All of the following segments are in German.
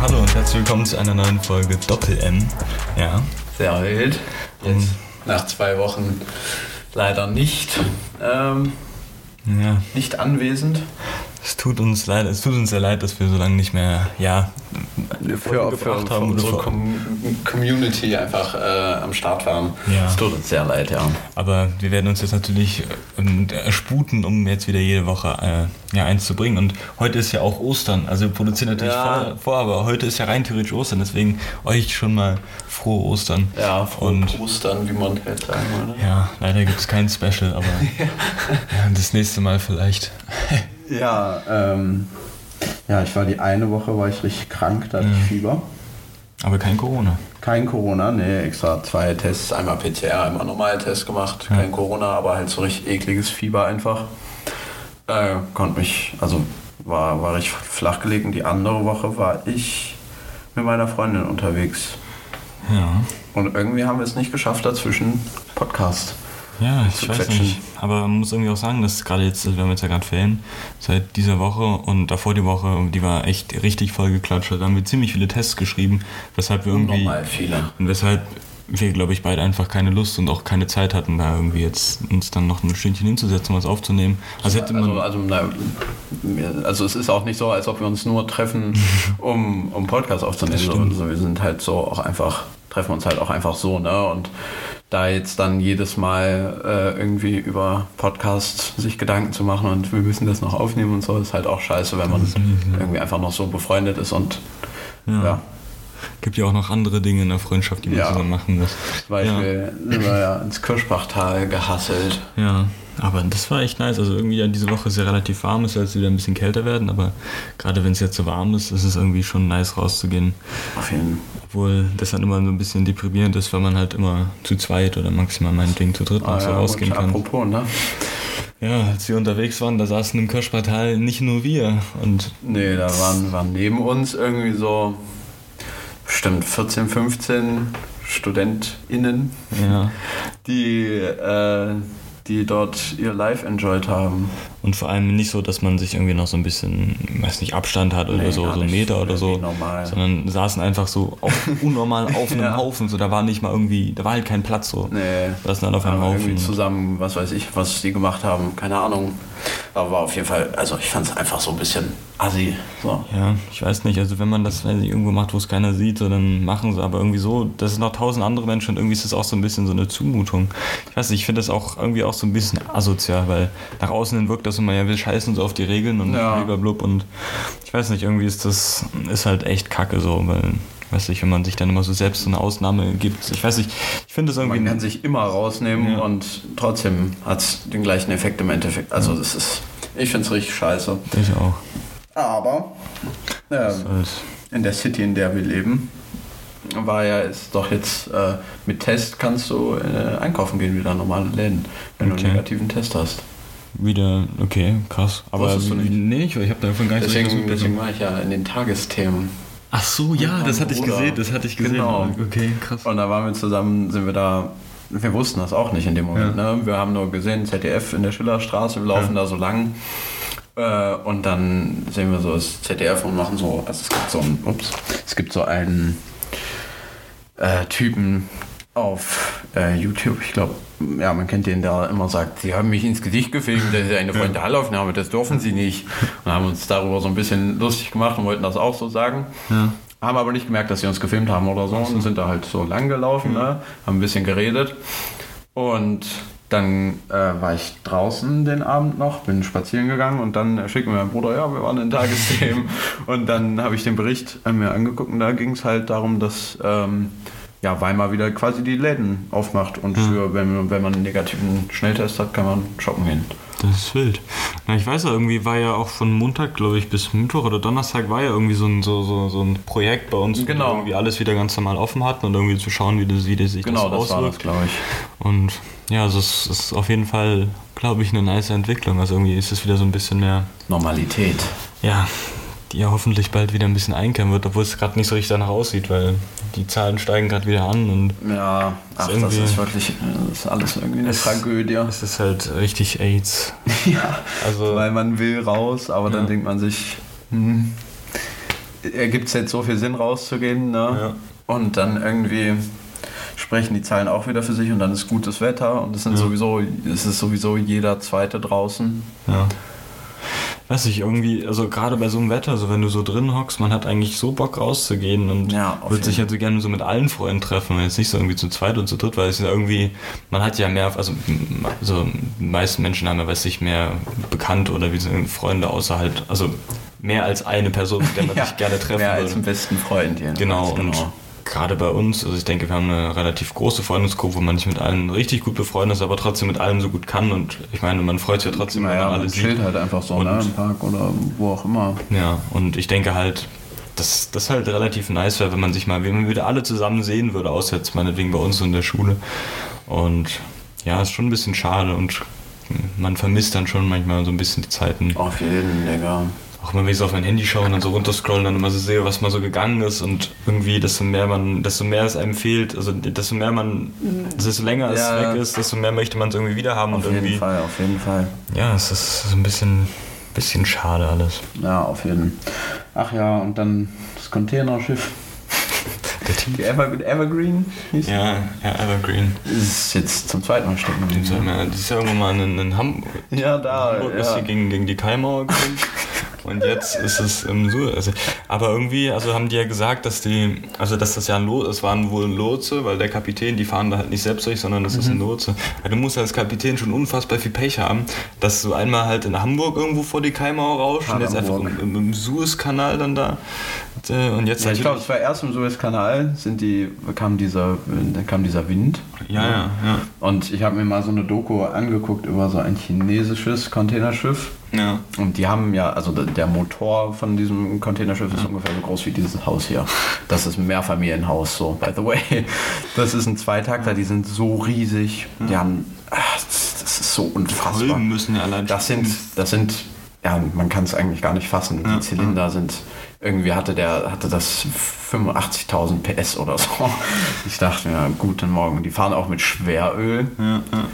Hallo und herzlich willkommen zu einer neuen Folge Doppel-M. Ja. Sehr wild. Jetzt nach zwei Wochen leider nicht, ähm, Ja. nicht anwesend. Es tut uns leid, es tut uns sehr leid, dass wir so lange nicht mehr, ja, Für, für, für haben oder unsere Com Community einfach äh, am Start waren. Ja. Es tut uns sehr leid, ja. Aber wir werden uns jetzt natürlich ähm, ersputen, um jetzt wieder jede Woche äh, ja, eins zu bringen. Und heute ist ja auch Ostern. Also wir produzieren natürlich Ja. vor, vor, aber heute ist ja rein theoretisch Ostern. Deswegen euch schon mal frohe Ostern. Ja, frohe Und Ostern, wie man halt sagen würde. ja, leider gibt es kein Special, aber ja, das nächste Mal vielleicht. Ja, ähm, ja, ich war die eine Woche, war ich richtig krank, da hatte ich Fieber. Aber kein Corona. Kein Corona, nee, extra zwei Tests, einmal PCR, einmal Normaltest gemacht, kein Corona, aber halt so richtig ekliges Fieber einfach. Äh, konnte mich, also war, war richtig flach gelegen. Die andere Woche war ich mit meiner Freundin unterwegs. Ja. Und irgendwie haben wir es nicht geschafft, dazwischen Podcast. Ja, ich weiß quetschen. nicht. Aber man muss irgendwie auch sagen, dass gerade jetzt, wir haben jetzt ja gerade Ferien, seit dieser Woche und davor die Woche, die war echt richtig voll geklatscht. Da haben wir ziemlich viele Tests geschrieben, weshalb wir irgendwie. Normal viele. Und weshalb wir, glaube ich, beide einfach keine Lust und auch keine Zeit hatten, da irgendwie jetzt uns dann noch ein Stündchen hinzusetzen, was aufzunehmen. Also hätte man. Also, also, na, also es ist auch nicht so, als ob wir uns nur treffen, um, um Podcast aufzunehmen. So, also wir sind halt so auch einfach, treffen uns halt auch einfach so, ne? Und da jetzt dann jedes Mal äh, irgendwie über Podcast sich Gedanken zu machen und wir müssen das noch aufnehmen und so, ist halt auch scheiße, wenn man irgendwie einfach noch so befreundet ist und Ja. ja. Gibt ja auch noch andere Dinge in der Freundschaft, die man Ja. zusammen machen muss. Zum Beispiel sind wir ja ins Kirschbachtal gehasselt. Ja, aber das war echt nice. Also irgendwie ja, diese Woche ist ja relativ warm, es soll jetzt wieder ein bisschen kälter werden, aber gerade wenn es jetzt so warm ist, ist es irgendwie schon nice rauszugehen. Auf jeden Obwohl das dann immer so ein bisschen deprimierend ist, weil man halt immer zu zweit oder maximal meinetwegen zu dritt noch Ah, so ja, rausgehen kann. Apropos, ne? Ja, als wir unterwegs waren, da saßen im Kirschpartal nicht nur wir. Und Nee, da waren, waren neben uns irgendwie so bestimmt 14, 15 StudentInnen, ja, die, äh, die dort ihr Live enjoyed haben. Und vor allem nicht so, dass man sich irgendwie noch so ein bisschen, weiß nicht, Abstand hat oder Nee, so, so einen. Meter oder so. Normal. Sondern saßen einfach so auf, unnormal auf einem Ja. Haufen. So, da war nicht mal irgendwie, da war halt kein Platz so. Nee. Saßen dann auf einem Aber irgendwie Haufen. zusammen, was weiß ich, was die gemacht haben, keine Ahnung. Aber war auf jeden Fall, also ich fand es einfach so ein bisschen assi. So. Ja, ich weiß nicht, also wenn man das ich, irgendwo macht, wo es keiner sieht, so, dann machen sie aber irgendwie so, das sind noch tausend andere Menschen und irgendwie ist das auch so ein bisschen so eine Zumutung. Ich weiß nicht, ich finde das auch irgendwie auch so ein bisschen asozial, weil nach außen hin wirkt das immer, ja, wir scheißen so auf die Regeln und Ja. blablabla und ich weiß nicht, irgendwie ist das, ist halt echt kacke so, weil, weiß nicht, wenn man sich dann immer so selbst so eine Ausnahme gibt, ich weiß nicht, ich finde das irgendwie... Man kann sich immer rausnehmen Ja. und trotzdem hat es den gleichen Effekt im Endeffekt. Also das ist, ich finde es richtig scheiße. ich auch. Aber Halt, in der City, in der wir leben, war ja ist doch jetzt äh, mit Test kannst du äh, einkaufen gehen wieder normale Läden, wenn du Okay. einen negativen Test hast. Wieder, okay, krass. Aber Wusstest du nicht? nee, ich, ich habe davon gar nicht so Deswegen, richtig deswegen war ich ja in den Tagesthemen. Ach so, ja, das hatte ich Bruder. gesehen, das hatte ich gesehen. Genau. Okay, krass. Und da waren wir zusammen, sind wir da. Wir wussten das auch nicht in dem Moment. Ne? Wir haben nur gesehen, ZDF in der Schillerstraße, wir laufen da so lang. Äh, und dann sehen wir so das ZDF und machen so, also es gibt so einen, ups, es gibt so einen äh, Typen auf äh, YouTube, ich glaube, ja, man kennt den, der immer sagt, sie haben mich ins Gesicht gefilmt, das ist eine Frontalaufnahme, das dürfen sie nicht. Und haben uns darüber so ein bisschen lustig gemacht und wollten das auch so sagen. Ja. Haben aber nicht gemerkt, dass sie uns gefilmt haben oder so und sind da halt so lang gelaufen, ne? haben ein bisschen geredet. Und dann äh, war ich draußen den Abend noch, bin spazieren gegangen und dann schickte mir mein Bruder, ja, wir waren in Tagesthemen. und dann habe ich den Bericht äh, mir angeguckt und da ging es halt darum, dass ähm, ja, Weimar wieder quasi die Läden aufmacht und für, wenn, wenn man einen negativen Schnelltest hat, kann man shoppen gehen. Das ist wild. Na, ich weiß ja, irgendwie war ja auch von Montag, glaube ich, bis Mittwoch oder Donnerstag war ja irgendwie so ein, so, so, so ein Projekt bei uns, wo Genau. wir irgendwie alles wieder ganz normal offen hatten und irgendwie zu schauen, wie das, wie das sich Genau, das das war das, auswirkt. glaube ich. Und ja, also es ist auf jeden Fall, glaube ich, eine nice Entwicklung. Also irgendwie ist es wieder so ein bisschen mehr, Normalität. ja, ja hoffentlich bald wieder ein bisschen einkehren wird, obwohl es gerade nicht so richtig danach aussieht, weil die Zahlen steigen gerade wieder an und Ja, ach, das ist wirklich, das ist alles irgendwie eine Es- Tragödie. es ist halt richtig AIDS. Ja, Also- weil man will raus, aber dann Ja. denkt man sich, hm, ergibt es jetzt so viel Sinn rauszugehen, ne? Ja. Und dann irgendwie sprechen die Zahlen auch wieder für sich und dann ist gutes Wetter und es sind Ja. sowieso, es ist sowieso jeder Zweite draußen. Ja. Weiß ich, irgendwie, also gerade bei so einem Wetter, so wenn du so drin hockst, man hat eigentlich so Bock rauszugehen und Ja, würde sich halt so gerne so mit allen Freunden treffen jetzt nicht so irgendwie zu zweit und zu dritt, weil es ja irgendwie, man hat ja mehr, also m- so die meisten Menschen haben ja, weiß ich, mehr bekannt oder wie so Freunde außer halt, also mehr als eine Person, mit der man sich gerne treffen mehr würde. als einen besten Freund. jedenfalls, Genau, und gerade bei uns, also ich denke, wir haben eine relativ große Freundesgruppe, wo man nicht mit allen richtig gut befreundet ist, aber trotzdem mit allem so gut kann und ich meine, man freut sich ja trotzdem, wenn Naja, man man alle chillt sieht. halt einfach so, Und- ne, im Park oder wo auch immer. Ja, und ich denke halt, dass das halt relativ nice wäre, wenn man sich mal, wenn man wieder alle zusammen sehen würde, außer jetzt meinetwegen bei uns in der Schule. Und ja, ist schon ein bisschen schade und man vermisst dann schon manchmal so ein bisschen die Zeiten. Auf jeden, Digga. Auch wenn ich so auf mein Handy schaue und dann so runterscrollen, dann immer so sehe, was mal so gegangen ist und irgendwie, desto mehr man, desto mehr es einem fehlt, also desto mehr man, desto länger es Ja. weg ist, desto mehr möchte man es irgendwie wieder haben Auf und jeden irgendwie, Fall, auf jeden Fall. ja, es ist so ein bisschen, bisschen schade alles. Ja, auf jeden Ach ja, und dann das Containerschiff. Der Team. Die Ever Evergreen hieß Ja, ja, Evergreen. Ist jetzt zum zweiten Mal stecken geblieben. das ist ja irgendwann mal in, in Hamburg, Ja, da. Hamburg ist Ja. sie gegen, gegen die Kaimauer gekommen. Und jetzt ist es im Suez. Also, aber irgendwie, also haben die ja gesagt, dass die, also dass das ja ein Lotse, es waren wohl ein Lotse, weil der Kapitän, die fahren da halt nicht selbst durch, sondern das ist ein Lotse. Ja, du musst als Kapitän schon unfassbar viel Pech haben, dass du einmal halt in Hamburg irgendwo vor die Kaimauer rauschst und jetzt einfach im, im, im Suezkanal dann da. Und, äh, Und jetzt Ja, ich glaube, es war erst im Suezkanal, sind die, kam dieser, dann kam dieser Wind. ja, ja, ja. Und ich habe mir mal so eine Doku angeguckt über so ein chinesisches Containerschiff. Ja, Und die haben ja, also der- Motor von diesem Containerschiff ist ungefähr so groß wie dieses Haus hier. Das ist ein Mehrfamilienhaus, so, by the way. Das ist ein Zweitakter, die sind so riesig. Die haben, ach, das das ist so unfassbar. Kolben müssen ja allein Das sind, das sind, ja, man kann es eigentlich gar nicht fassen. Die Zylinder sind, irgendwie hatte der, hatte das 85.000 PS oder so. Ich dachte mir, guten Morgen. Die fahren auch mit Schweröl. Ja, ja.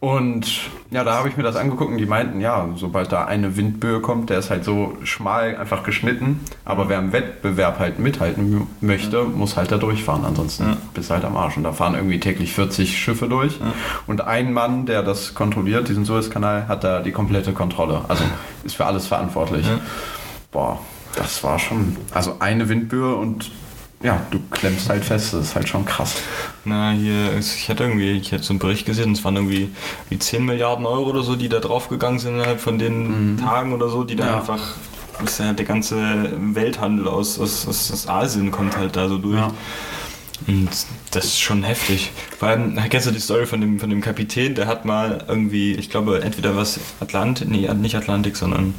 Und ja, da habe ich mir das angeguckt und die meinten, ja, sobald da eine Windböe kommt, der ist halt so schmal einfach geschnitten. Aber wer im Wettbewerb halt mithalten möchte, muss halt da durchfahren. Ansonsten Ja. bist du halt am Arsch. Und da fahren irgendwie täglich 40 Schiffe durch. Und ein Mann, der das kontrolliert, diesen Suezkanal, hat da die komplette Kontrolle. Also ist für alles verantwortlich. Ja. Boah, das war schon. Also eine Windböe und ja, du klemmst halt fest. Das ist halt schon krass. Na, hier, ist- ich hatte irgendwie, ich hatte so einen Bericht gesehen, es waren irgendwie wie 10 Milliarden Euro oder so, die da draufgegangen sind innerhalb von den Tagen oder so, die da Ja. einfach, das ist ja der ganze Welthandel aus, aus, aus, aus Asien kommt halt da so durch. Ja. Und das ist schon heftig. Vor allem, kennst du die Story von dem, von dem Kapitän, der hat mal irgendwie, ich glaube, entweder was Atlantik, nee, nicht Atlantik, sondern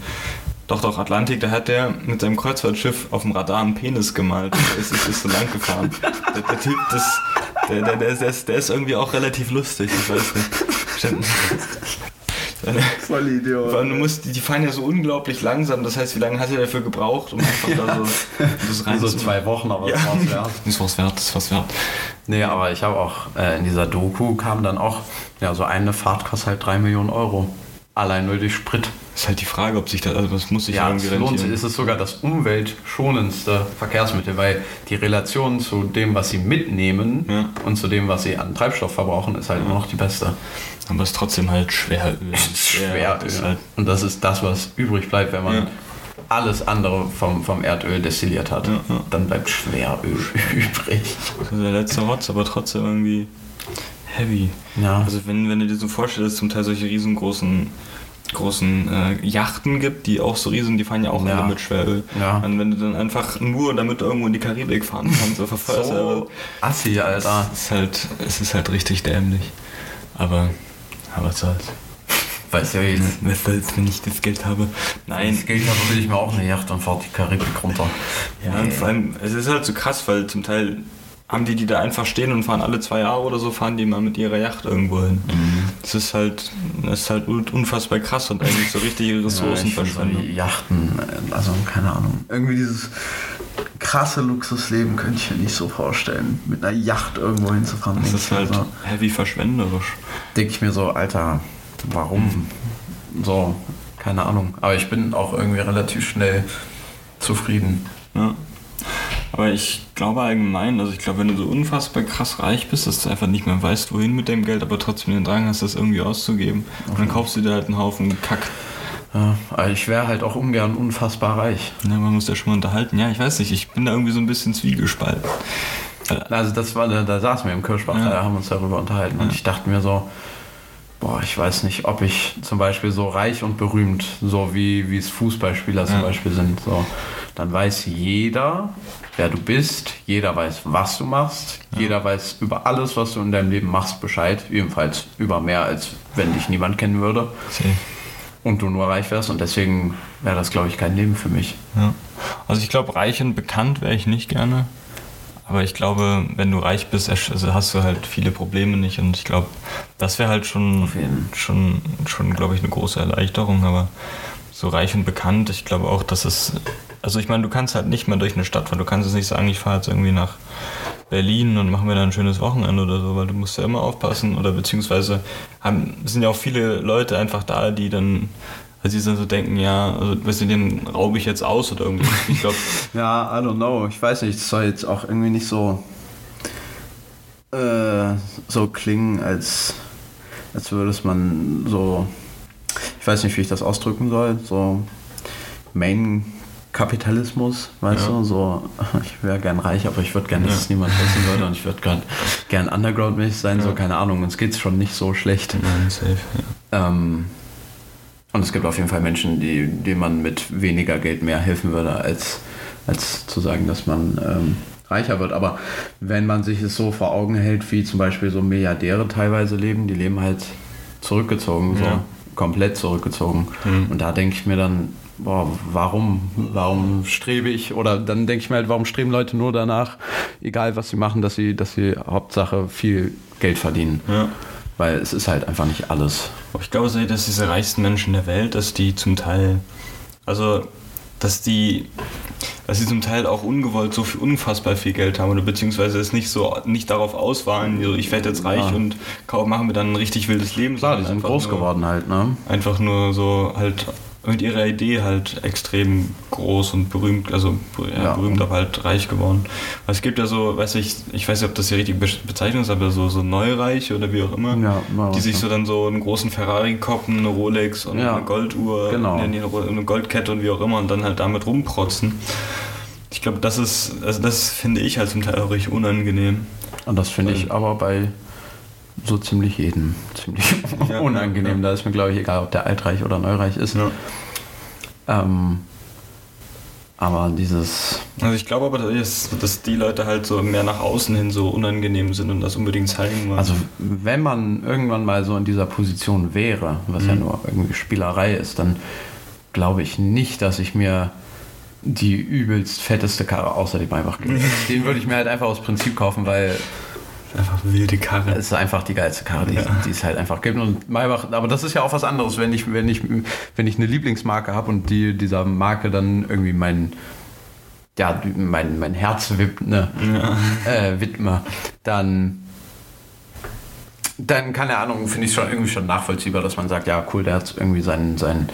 doch, doch, Atlantik, da hat der mit seinem Kreuzfahrtschiff auf dem Radar einen Penis gemalt. Es ist, ist so lang gefahren. Der, der Typ, das, der, der, der, ist- der, ist, der ist irgendwie auch relativ lustig, ich weiß nicht. Stimmt. Voll Idiot. Vor allem, du musst, die, die fahren ja so unglaublich langsam, das heißt, wie lange hat er dafür gebraucht, um einfach da so das rein So zwei Wochen, aber Ja. das war's wert. Das ist was wert, das ist was wert. Nee, aber ich habe auch äh, in dieser Doku kam dann auch, ja, so eine Fahrt kostet halt 3 Millionen Euro. Allein nur durch Sprit. Ist halt die Frage, ob sich das, also das muss sich Ja, irgendwie es lohnt sich. rentieren. Es ist sogar das umweltschonendste Verkehrsmittel, weil die Relation zu dem, was sie mitnehmen Ja. und zu dem, was sie an Treibstoff verbrauchen, ist halt immer noch die beste. Aber es ist trotzdem halt Schweröl. Schwer. Das ist halt, Und das ist das, was übrig bleibt, wenn man Ja. alles andere vom, vom Erdöl destilliert hat. Ja, ja. Dann bleibt Schweröl übrig. das ist der letzte Rotz, aber trotzdem irgendwie heavy. Ja. Also wenn, wenn du dir so vorstellst, zum Teil solche riesengroßen großen äh, Yachten gibt, die auch so riesen, die fahren ja auch Ja. alle mit Schweröl. Ja. Und wenn du dann einfach nur damit irgendwo in die Karibik fahren kannst, oder verfeuerst, So assi, Alter. es ist halt, es ist halt richtig dämlich. Aber, aber was soll's. Weißt du, jetzt Was soll's, wenn ich das Geld habe? Nein. das Geld habe, will ich mir auch eine Yacht und fahre die Karibik runter. Ja, und vor allem, es ist halt so krass, weil zum Teil haben die die da einfach stehen und fahren alle zwei Jahre oder so, fahren die mal mit ihrer Yacht irgendwo hin. Mhm. Das ist halt, das ist halt unfassbar krass und eigentlich so richtige Ressourcenverschwendung. Ja, Yachten, also keine Ahnung. Irgendwie dieses krasse Luxusleben könnte ich mir nicht so vorstellen, mit einer Yacht irgendwo hinzufahren. Das ist halt so. heavy verschwenderisch. Denke ich mir so, Alter, warum? Mhm. So, keine Ahnung. Aber ich bin auch irgendwie relativ schnell zufrieden. Ja. Aber ich glaube allgemein, also ich glaube, wenn du so unfassbar krass reich bist, dass du einfach nicht mehr weißt, wohin mit dem Geld, aber trotzdem den Drang hast, das irgendwie auszugeben. Und dann kaufst du dir halt einen Haufen Kack. Ja, ich wäre halt auch ungern unfassbar reich. Ja, man muss ja schon mal unterhalten. Ja, ich weiß nicht, ich bin da irgendwie so ein bisschen zwiegespalten. Also das war, da saßen wir im Kirschbach, ja. da haben wir uns darüber unterhalten ja. und ich dachte mir so, boah, ich weiß nicht, ob ich zum Beispiel so reich und berühmt, so wie, wie es Fußballspieler zum Beispiel sind, so, dann weiß jeder, wer du bist, jeder weiß, was du machst, ja. jeder weiß über alles, was du in deinem Leben machst, Bescheid, ebenfalls über mehr, als wenn dich niemand kennen würde. Okay. Und du nur reich wärst und deswegen wäre das, glaube ich, kein Leben für mich. Ja. Also ich glaube, reich und bekannt wäre ich nicht gerne. Aber ich glaube, wenn du reich bist, also hast du halt viele Probleme nicht. Und ich glaube, das wäre halt schon, schon, schon glaube ich, eine große Erleichterung. Aber so reich und bekannt, ich glaube auch, dass es. Also ich meine, du kannst halt nicht mehr durch eine Stadt fahren. Du kannst jetzt nicht sagen, ich fahre jetzt irgendwie nach Berlin und machen wir da ein schönes Wochenende oder so, weil du musst ja immer aufpassen. Oder beziehungsweise haben, sind ja auch viele Leute einfach da, die dann weil sie dann so denken, ja, also weißt du, den raube ich jetzt aus oder irgendwie. Ich glaube. ja, I don't know. Ich weiß nicht, es soll jetzt auch irgendwie nicht so äh, so klingen, als, als würde es man so, ich weiß nicht, wie ich das ausdrücken soll, so Main Kapitalismus, weißt ja. du, so, ich wäre gern reich, aber ich würde gern, dass ja. es niemand wissen würde und ich würde gern, gern Underground-mäßig sein, ja. so, keine Ahnung, uns geht es schon nicht so schlecht. Nein, safe, ähm, und es gibt auf jeden Fall Menschen, die, denen man mit weniger Geld mehr helfen würde, als, als zu sagen, dass man ähm, reicher wird. Aber wenn man sich es so vor Augen hält, wie zum Beispiel so Milliardäre teilweise leben, die leben halt zurückgezogen, so. Komplett zurückgezogen. Mhm. Und da denke ich mir dann, boah, warum, warum strebe ich, oder dann denke ich mir halt, warum streben Leute nur danach, egal was sie machen, dass sie, dass sie Hauptsache viel Geld verdienen. Ja. Weil es ist halt einfach nicht alles. Ich glaube, dass diese reichsten Menschen der Welt, dass die zum Teil, also dass die, dass sie zum Teil auch ungewollt so viel, unfassbar viel Geld haben oder beziehungsweise es nicht so nicht darauf aus waren, so, ich werde jetzt reich ja. und machen wir dann ein richtig wildes Leben. Klar, die sind groß nur, geworden halt, ne? Einfach nur so halt mit ihrer Idee halt extrem groß und berühmt, also ja, ja. berühmt, aber halt reich geworden. Weil es gibt ja so, weiß ich, ich weiß nicht, ob das die richtige Bezeichnung ist, aber so, so Neureich oder wie auch immer, ja, die sich so dann so einen großen Ferrari koppen, eine Rolex und eine Golduhr, genau. eine, eine Goldkette und wie auch immer und dann halt damit rumprotzen. Ich glaube, das ist, also das finde ich halt zum Teil auch richtig unangenehm. Und das finde ich aber bei so ziemlich jedem ziemlich ja, unangenehm. Ja. Da ist mir, glaube ich, egal, ob der altreich oder neureich ist. Ja. Ähm, aber dieses. Also ich glaube aber, dass, dass, die Leute halt so mehr nach außen hin so unangenehm sind und das unbedingt zeigen wollen. Also wenn man irgendwann mal so in dieser Position wäre, was mhm. ja nur irgendwie Spielerei ist, dann glaube ich nicht, dass ich mir die übelst fetteste Karre außer die Maybach gebe. Den würde ich mir halt einfach aus Prinzip kaufen, weil Einfach wilde Karre. Es ist einfach die geilste Karre, die, ja. die es halt einfach gibt. Und Maybach, aber das ist ja auch was anderes, wenn ich, wenn ich, wenn ich eine Lieblingsmarke habe und die dieser Marke dann irgendwie mein, ja, mein, mein Herz wip, ne, ja. äh, widme, dann dann keine Ahnung, finde ich schon irgendwie schon nachvollziehbar, dass man sagt, ja cool, der hat irgendwie seinen, seinen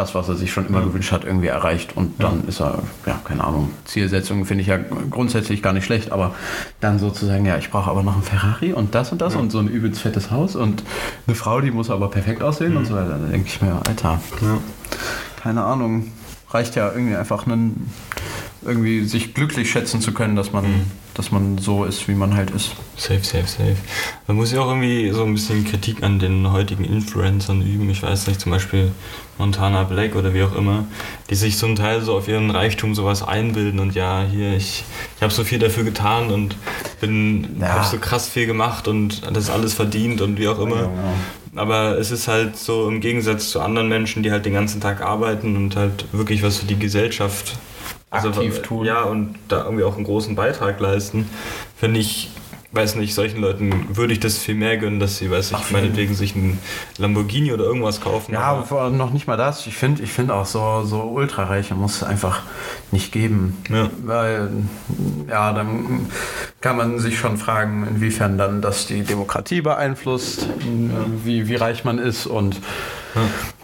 das, was er sich schon immer gewünscht hat, irgendwie erreicht. Und dann ist er, ja, keine Ahnung, Zielsetzungen finde ich ja grundsätzlich gar nicht schlecht, aber dann sozusagen, ja, ich brauche aber noch einen Ferrari und das und das und so ein übelst fettes Haus und eine Frau, die muss aber perfekt aussehen mhm. und so weiter. Da denke ich mir, Alter, keine Ahnung, reicht ja irgendwie einfach einen, irgendwie sich glücklich schätzen zu können, dass man, mhm. dass man so ist, wie man halt ist. Safe, safe, safe. Man muss ja auch irgendwie so ein bisschen Kritik an den heutigen Influencern üben. Ich weiß nicht, zum Beispiel Montana Black oder wie auch immer, die sich zum Teil so auf ihren Reichtum sowas einbilden und ja, hier, ich, ich habe so viel dafür getan und bin, ja. habe so krass viel gemacht und das alles verdient und wie auch immer. Ja, ja. Aber es ist halt so im Gegensatz zu anderen Menschen, die halt den ganzen Tag arbeiten und halt wirklich was für die Gesellschaft also, aktiv tun. Ja, und da irgendwie auch einen großen Beitrag leisten, finde ich, weiß nicht, solchen Leuten würde ich das viel mehr gönnen, dass sie, weiß ich, meinetwegen sich ein Lamborghini oder irgendwas kaufen. Ja, aber noch nicht mal das. Ich finde ich find auch so, so Ultrareiche muss es einfach nicht geben. Ja. Weil, ja, dann kann man sich schon fragen, inwiefern dann das die Demokratie beeinflusst, wie, wie reich man ist. Und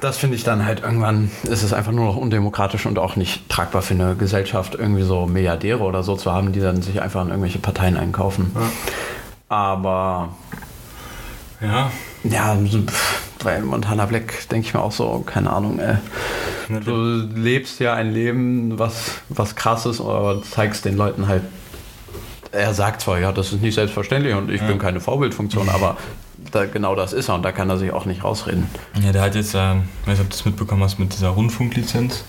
das finde ich dann halt irgendwann, ist es einfach nur noch undemokratisch und auch nicht tragbar für eine Gesellschaft, irgendwie so Milliardäre oder so zu haben, die dann sich einfach in irgendwelche Parteien einkaufen. Aber ja, ja, bei Montana Black denke ich mir auch so, keine Ahnung, ey. Ne, Du lebst ja ein Leben, was, was krass ist, aber zeigst den Leuten halt. Er sagt zwar, ja, das ist nicht selbstverständlich und ich bin keine Vorbildfunktion, aber da, genau das ist er und da kann er sich auch nicht rausreden. Ja, der hat jetzt, äh, ich weiß nicht, ob du das mitbekommen hast mit dieser Rundfunklizenz.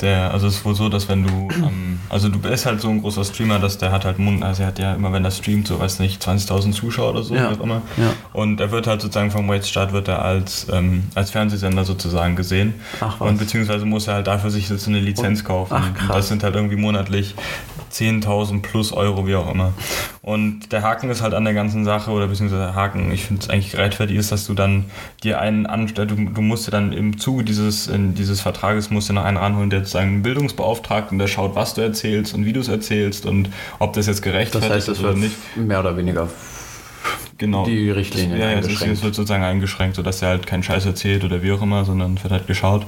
Der, also es ist wohl so, dass wenn du, ähm, also du bist halt so ein großer Streamer, dass der hat halt Mund, also er hat ja immer, wenn er streamt, so weiß nicht, 20.000 Zuschauer oder so, Ja. wie auch immer. Ja. Und er wird halt sozusagen vom Rechtsstaat wird er als, ähm, als Fernsehsender sozusagen gesehen. Ach, was. Und beziehungsweise muss er halt dafür sich jetzt eine Lizenz kaufen. Ach, Und krass. das sind halt irgendwie monatlich 10.000 plus Euro, wie auch immer. Und der Haken ist halt an der ganzen Sache, oder beziehungsweise der Haken, ich finde es eigentlich gerechtfertigt ist, dass du dann dir einen anstellst, du, du musst dir dann im Zuge dieses, dieses Vertrages musst du noch einen ranholen, der sozusagen einen Bildungsbeauftragten, der schaut, was du erzählst und wie du es erzählst und ob das jetzt Das gerechtfertigt heißt, es ist oder wird nicht. mehr oder weniger Genau. die Richtlinien ja, ja, es, wird sozusagen eingeschränkt, sodass er halt keinen Scheiß erzählt oder wie auch immer, sondern wird halt geschaut.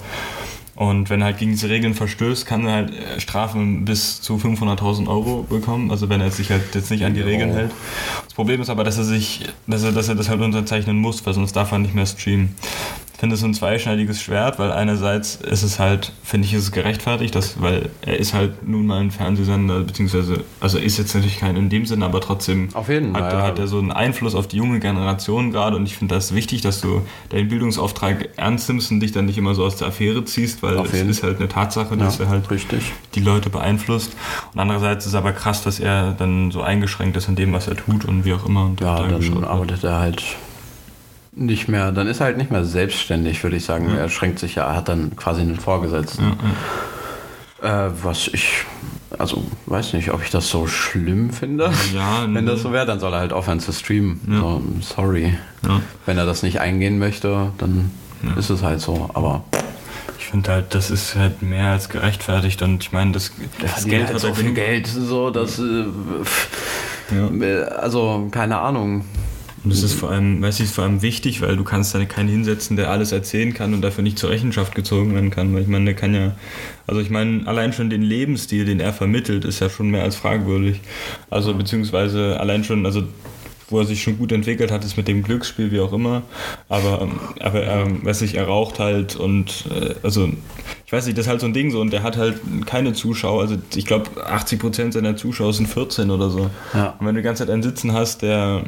Und wenn er halt gegen diese Regeln verstößt, kann er halt äh, Strafen bis zu 500.000 Euro bekommen. Also wenn er sich halt jetzt nicht an die Regeln hält. Das Problem ist aber, dass er sich, dass er, dass er das halt unterzeichnen muss, weil sonst darf er nicht mehr streamen. Ich finde es so ein zweischneidiges Schwert, weil einerseits ist es halt, finde ich, ist es gerechtfertigt, dass, weil er ist halt nun mal ein Fernsehsender, beziehungsweise, also er ist jetzt natürlich kein in dem Sinne, aber trotzdem Auf jeden hat, ja. hat er so einen Einfluss auf die junge Generation gerade und ich finde das wichtig, dass du deinen Bildungsauftrag ernst nimmst und dich dann nicht immer so aus der Affäre ziehst, weil Auf es jeden. ist halt eine Tatsache, dass Ja, er halt richtig. die Leute beeinflusst. Und andererseits ist aber krass, dass er dann so eingeschränkt ist in dem, was er tut und wie auch immer. Und Ja, da dann arbeitet er halt nicht mehr, dann ist er halt nicht mehr selbstständig, würde ich sagen. Ja. Er schränkt sich ja, er hat dann quasi einen Vorgesetzten. Äh, was ich, also weiß nicht, ob ich das so schlimm finde. Ja, Wenn das so wäre, dann soll er halt aufhören zu streamen. Ja. So, sorry. Ja. Wenn er das nicht eingehen möchte, dann ist es halt so. Aber Ich finde halt, das ist halt mehr als gerechtfertigt und ich meine, das, das Geld halt hat so viel. Geld, so dass äh, Ja. also keine Ahnung. Und das ist vor allem, weiß ich, ist vor allem wichtig, weil du kannst da keinen hinsetzen, der alles erzählen kann und dafür nicht zur Rechenschaft gezogen werden kann. Weil ich meine, der kann ja, also ich meine, allein schon den Lebensstil, den er vermittelt, ist ja schon mehr als fragwürdig. Also beziehungsweise allein schon, also wo er sich schon gut entwickelt hat, ist mit dem Glücksspiel, wie auch immer. Aber, aber ähm, weiß ich, er raucht halt und äh, also ich weiß nicht, das ist halt so ein Ding so und der hat halt keine Zuschauer. Also ich glaube 80% seiner Zuschauer sind 14 oder so. Ja. Und wenn du die ganze Zeit einen sitzen hast, der,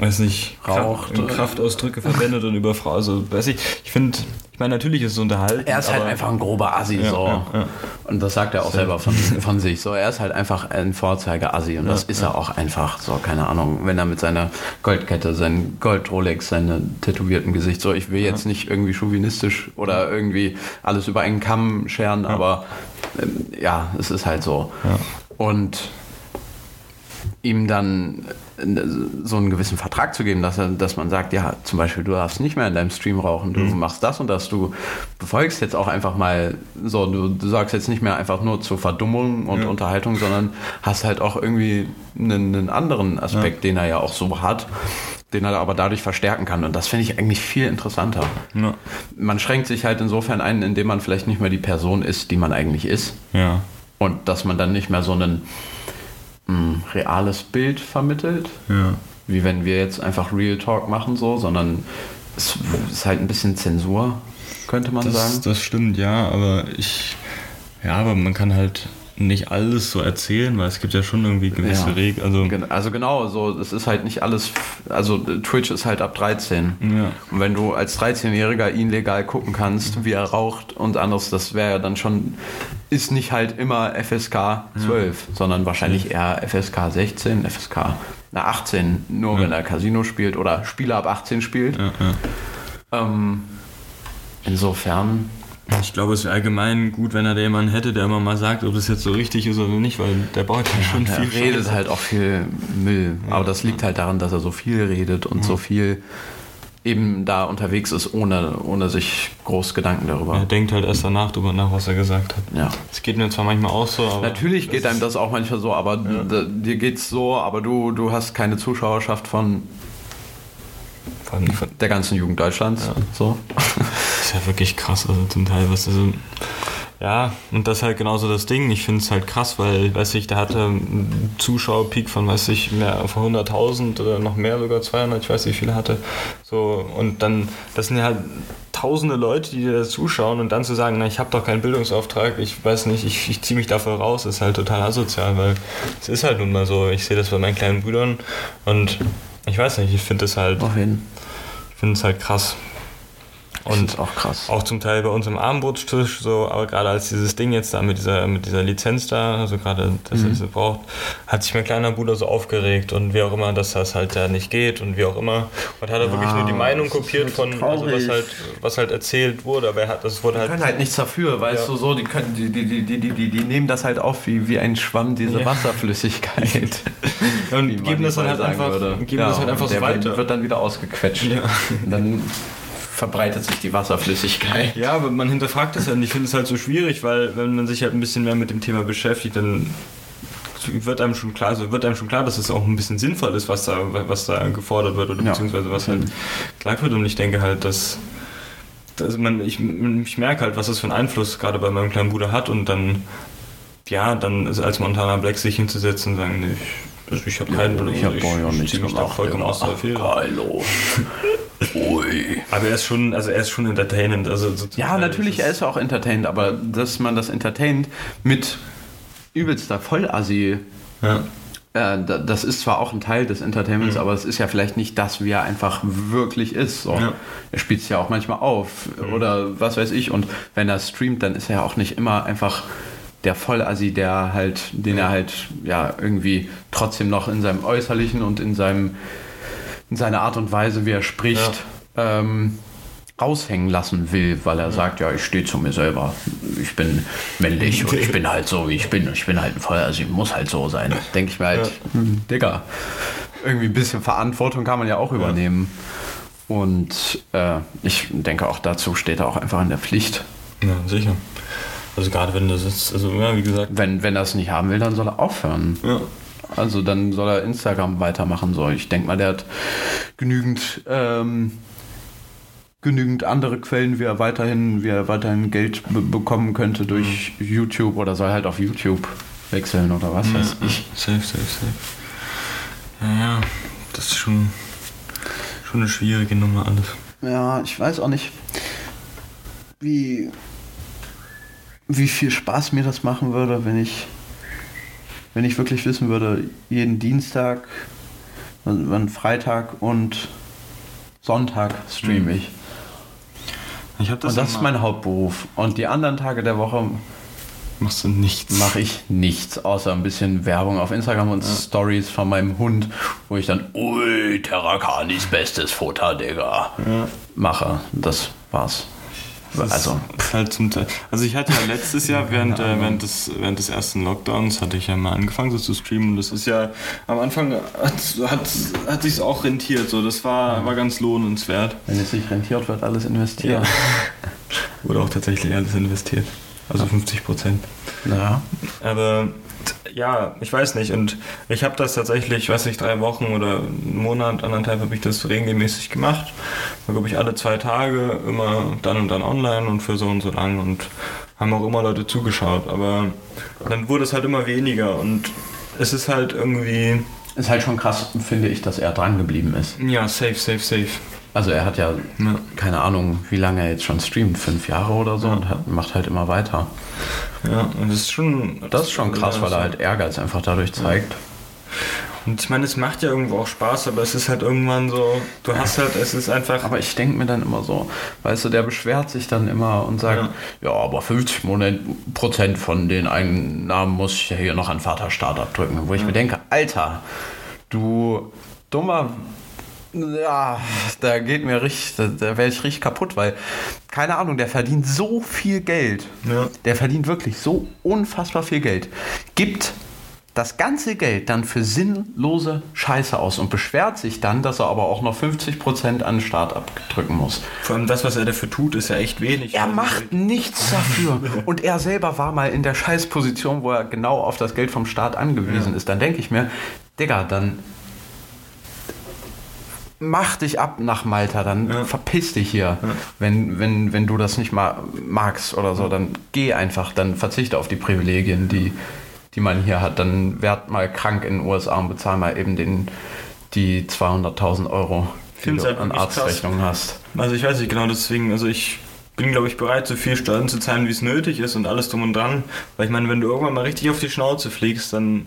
weiß nicht, Raucht, Kraft, Kraftausdrücke verwendet und über Frau, also weiß ich, ich finde, ich meine, natürlich ist es unterhalten. Er ist halt einfach ein grober Assi, Ja, so. ja. Und das sagt er auch selber von, von sich. So, er ist halt einfach ein Vorzeige-Assi und das ist er auch einfach. So, keine Ahnung, wenn er mit seiner Goldkette, sein Gold-Rolex, seine tätowierten Gesicht, so, ich will jetzt nicht irgendwie chauvinistisch oder irgendwie alles über einen Kamm scheren, aber ähm, ja, es ist halt so. Ja. Und ihm dann so einen gewissen Vertrag zu geben, dass, dass man sagt, ja, zum Beispiel, du darfst nicht mehr in deinem Stream rauchen, du machst das und das, du befolgst jetzt auch einfach mal so, du, du sagst jetzt nicht mehr einfach nur zur Verdummung und Ja. Unterhaltung, sondern hast halt auch irgendwie einen, einen anderen Aspekt, den er ja auch so hat, den er aber dadurch verstärken kann. Und das finde ich eigentlich viel interessanter. Ja. Man schränkt sich halt insofern ein, indem man vielleicht nicht mehr die Person ist, die man eigentlich ist. ja. Und dass man dann nicht mehr so ein reales Bild vermittelt, Ja. wie wenn wir jetzt einfach Real Talk machen, so, sondern es ist halt ein bisschen Zensur, könnte man Das, sagen. das stimmt, ja, aber ich, ja, aber man kann halt nicht alles so erzählen, weil es gibt ja schon irgendwie gewisse Ja. Regeln, also, Also genau, so es ist halt nicht alles, also Twitch ist halt ab 13. Ja. Und wenn du als 13-Jähriger ihn legal gucken kannst, wie er raucht und anderes, das wäre ja dann schon, ist nicht halt immer FSK 12, sondern wahrscheinlich eher FSK 16, FSK na, 18, nur wenn er Casino spielt oder Spieler ab 18 spielt. ja, ja. Ähm, insofern, Ich glaube, es wäre allgemein gut, wenn er da jemanden hätte, der immer mal sagt, ob das jetzt so richtig ist oder nicht, weil der baut ja schon Er viel redet Scheiße. halt auch viel Müll. Ja. Aber das liegt halt daran, dass er so viel redet und so viel eben da unterwegs ist, ohne, ohne sich groß Gedanken darüber. Er denkt halt erst danach drüber nach, was er gesagt hat. Ja. Es geht mir zwar manchmal auch so, aber. Natürlich geht einem das auch manchmal so, aber d- dir geht's so, aber du, du hast keine Zuschauerschaft von der ganzen Jugend Deutschlands. So. Das ist ja wirklich krass, also zum Teil, was also, ja, und das ist halt genauso das Ding. Ich finde es halt krass, weil, weiß ich, der hatte einen Zuschauerpeak von, weiß ich, mehr von 100.000 oder noch mehr, sogar 200, ich weiß nicht, wie viele hatte. So, und dann, das sind ja halt tausende Leute, die dir da zuschauen und dann zu sagen, na, ich habe doch keinen Bildungsauftrag, ich weiß nicht, ich, ich ziehe mich dafür raus, ist halt total asozial, weil es ist halt nun mal so. Ich sehe das bei meinen kleinen Brüdern und ich weiß nicht, ich finde es halt, Auf jeden ich finde es halt krass. Und auch krass. auch zum Teil bei uns im Armbrotstisch, so, aber gerade als dieses Ding jetzt da mit dieser, mit dieser Lizenz da, also gerade, dass er sie braucht, hat sich mein kleiner Bruder so aufgeregt und wie auch immer, dass das halt da nicht geht und wie auch immer. Und hat er wirklich nur die Meinung kopiert halt von, also was halt, was halt erzählt wurde, aber er hat, das wurde Die halt. können halt nichts dafür, weißt Ja. du so, die, können, die, die, die, die, die, die, die nehmen das halt auf wie, wie ein Schwamm, diese Ja. Wasserflüssigkeit. und geben das dann halt einfach, würde. geben Ja, das halt einfach so weiter. Wird, wird dann wieder ausgequetscht. Ja. Dann verbreitet sich die Wasserflüssigkeit. Ja, aber man hinterfragt es halt und ich finde es halt so schwierig, weil wenn man sich halt ein bisschen mehr mit dem Thema beschäftigt, dann wird einem schon klar, also wird einem schon klar, dass es auch ein bisschen sinnvoll ist, was da, was da gefordert wird oder Ja. beziehungsweise was halt gesagt wird. Und ich denke halt, dass, dass man, ich, ich merke halt, was das für einen Einfluss gerade bei meinem kleinen Bruder hat und dann, ja, dann ist als Montana Black sich hinzusetzen und sagen, nee, ich, also ich habe keinen ich hab ich, ja da gemacht. vollkommen Digga. aus der Affäre. Hallo. Ui. Aber er ist schon, also er ist schon entertainend. Also Ja, Teil natürlich, ist er ist auch entertained, aber dass man das entertaint mit übelster Vollassi, Ja. äh, da- das ist zwar auch ein Teil des Entertainments, aber es ist ja vielleicht nicht das, wie er einfach wirklich ist. So. Ja. Er spielt es ja auch manchmal auf oder was weiß ich. Und wenn er streamt, dann ist er ja auch nicht immer einfach der Vollassi, der halt, den er halt ja irgendwie trotzdem noch in seinem Äußerlichen und in seinem in seiner Art und Weise, wie er spricht, ähm, raushängen lassen will, weil er sagt, ja, ich stehe zu mir selber. Ich bin männlich und ich bin halt so, wie ich bin. Ich bin halt ein Feuer, also ich muss halt so sein. Denke ich mir halt, hm, Digga, irgendwie ein bisschen Verantwortung kann man ja auch übernehmen. Und äh, ich denke auch dazu steht er auch einfach in der Pflicht. Ja, sicher. Also gerade wenn das ist, also ja, wie gesagt. Wenn, wenn er es nicht haben will, dann soll er aufhören. Ja. Also dann soll er Instagram weitermachen. So. Ich denke mal, der hat genügend, ähm, genügend andere Quellen, wie er weiterhin, wie er weiterhin Geld be bekommen könnte durch YouTube oder soll halt auf YouTube wechseln oder was weiß ich. Safe, safe, safe. Ja, ja, das ist schon, schon eine schwierige Nummer alles. Ja, ich weiß auch nicht, wie, wie viel Spaß mir das machen würde, wenn ich, wenn ich wirklich wissen würde, jeden Dienstag, wann Freitag und Sonntag streame ich. Ich habe Und das ist mein Hauptberuf. Und die anderen Tage der Woche Machst du nichts. mache ich nichts, außer ein bisschen Werbung auf Instagram und Stories von meinem Hund, wo ich dann, ui, Terrakanis bestes Futter, Digga, Ja. mache. Das war's. Das Also, halt zum Teil. Also ich hatte ja letztes Jahr während, äh, während, des, während des ersten Lockdowns hatte ich ja mal angefangen so zu streamen. Und das ist ja am Anfang hat, hat, hat sich auch rentiert so. Das war, war ganz lohnenswert. Wenn es sich rentiert, wird alles investiert. wurde auch tatsächlich alles investiert. Also 50 Prozent. Ja. Aber ja, ich weiß nicht. Und ich habe das tatsächlich, weiß nicht, drei Wochen oder einen Monat, anderthalb habe ich das regelmäßig gemacht. War, glaube ich, alle zwei Tage immer dann und dann online und für so und so lang und haben auch immer Leute zugeschaut. Aber dann wurde es halt immer weniger und es ist halt irgendwie, Ist halt schon krass, finde ich, dass er dran geblieben ist. ja, safe, safe, safe. Also er hat ja, Ja. keine Ahnung, wie lange er jetzt schon streamt, fünf Jahre oder so und hat, macht halt immer weiter. Ja, und das ist schon. Das ist schon krass, weil er halt Ehrgeiz einfach dadurch zeigt. Und ich meine, es macht ja irgendwo auch Spaß, aber es ist halt irgendwann so, du hast halt, es ist einfach. Aber ich denke mir dann immer so, weißt du, der beschwert sich dann immer und sagt, ja, aber 50 Prozent von den Einnahmen muss ich ja hier noch an Vaterstaat abdrücken. Wo ich mir denke, Alter, du dummer Ja, da geht mir richtig, da, da werde ich richtig kaputt, weil, keine Ahnung, der verdient so viel Geld. Ja. Der verdient wirklich so unfassbar viel Geld. Gibt das ganze Geld dann für sinnlose Scheiße aus und beschwert sich dann, dass er aber auch noch 50% an den Start abdrücken muss. Vor allem das, was er dafür tut, ist ja echt wenig. Er macht nichts dafür. Und er selber war mal in der Scheißposition, wo er genau auf das Geld vom Staat angewiesen ist. Dann denke ich mir, Digga, dann mach dich ab nach Malta, dann Ja. verpiss dich hier. Wenn, wenn, wenn du das nicht mal magst oder so, dann geh einfach, dann verzichte auf die Privilegien, die, die man hier hat. Dann werd mal krank in den USA und bezahl mal eben den, die 200.000 Euro, die du an. Arztrechnungen hast. Also ich weiß nicht genau, deswegen, also ich bin, glaube ich, bereit, so viel Steuern zu zahlen, wie es nötig ist und alles drum und dran. Weil ich meine, wenn du irgendwann mal richtig auf die Schnauze fliegst, dann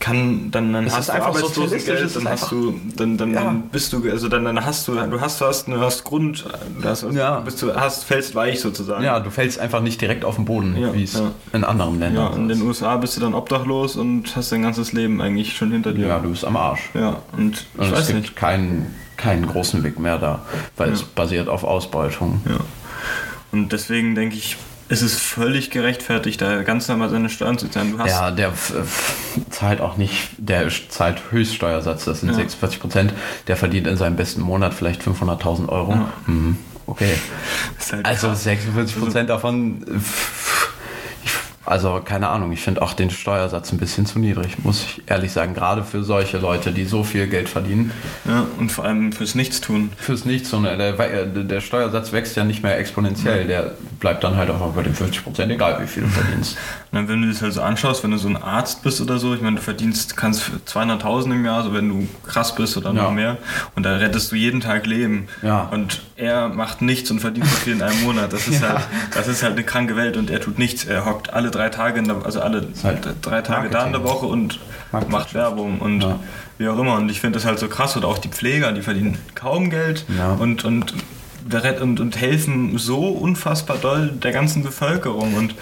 kann dann, dann Es hast ist du einfach sozialistisch, es dann hast du dann, dann, Ja. dann bist du also dann, dann hast du du hast fast du hast Grund du hast, Ja. bist du hast fällst weich sozusagen. Ja, du fällst einfach nicht direkt auf den Boden, Ja, wie es ja. in anderen Ja, Ländern in den. USA bist du dann obdachlos und hast dein ganzes Leben eigentlich schon hinter dir. Ja, du bist am Arsch. Ja, und ich es weiß gibt nicht. keinen, keinen großen Weg mehr da, weil es basiert auf Ausbeutung. Ja. Und deswegen denke ich, es ist völlig gerechtfertigt, da ganz normal seine Steuern zu zahlen. Du hast Ja, der zahlt auch nicht, der zahlt Höchststeuersatz, das sind Ja. 46 Prozent. Der verdient in seinem besten Monat vielleicht 500.000 Euro. Mhm. Okay. halt Also krass. 46 Prozent davon, pff, ich- also keine Ahnung, ich finde auch den Steuersatz ein bisschen zu niedrig, muss ich ehrlich sagen. Gerade für solche Leute, die so viel Geld verdienen. Ja, und vor allem fürs Nichtstun. Fürs Nichts, sondern der, der Steuersatz wächst ja nicht mehr exponentiell. Der bleibt dann halt auch bei den 50 Prozent, egal wie viel du verdienst. Und dann, wenn du das halt so anschaust, wenn du so ein Arzt bist oder so, ich meine, du verdienst, kannst für 200.000 im Jahr, so wenn du krass bist oder Ja. noch mehr, und da rettest du jeden Tag Leben. Ja. Und er macht nichts und verdient so viel in einem Monat. Das ist, Ja. halt, das ist halt eine kranke Welt und er tut nichts. Er hockt alle drei Tage, in der, also alle halt drei Tage da in der Marketing. Woche und macht Werbung und Ja. wie auch immer. Und ich finde das halt so krass. Und auch die Pfleger, die verdienen kaum Geld Ja. und, und, und, und helfen so unfassbar doll der ganzen Bevölkerung. Und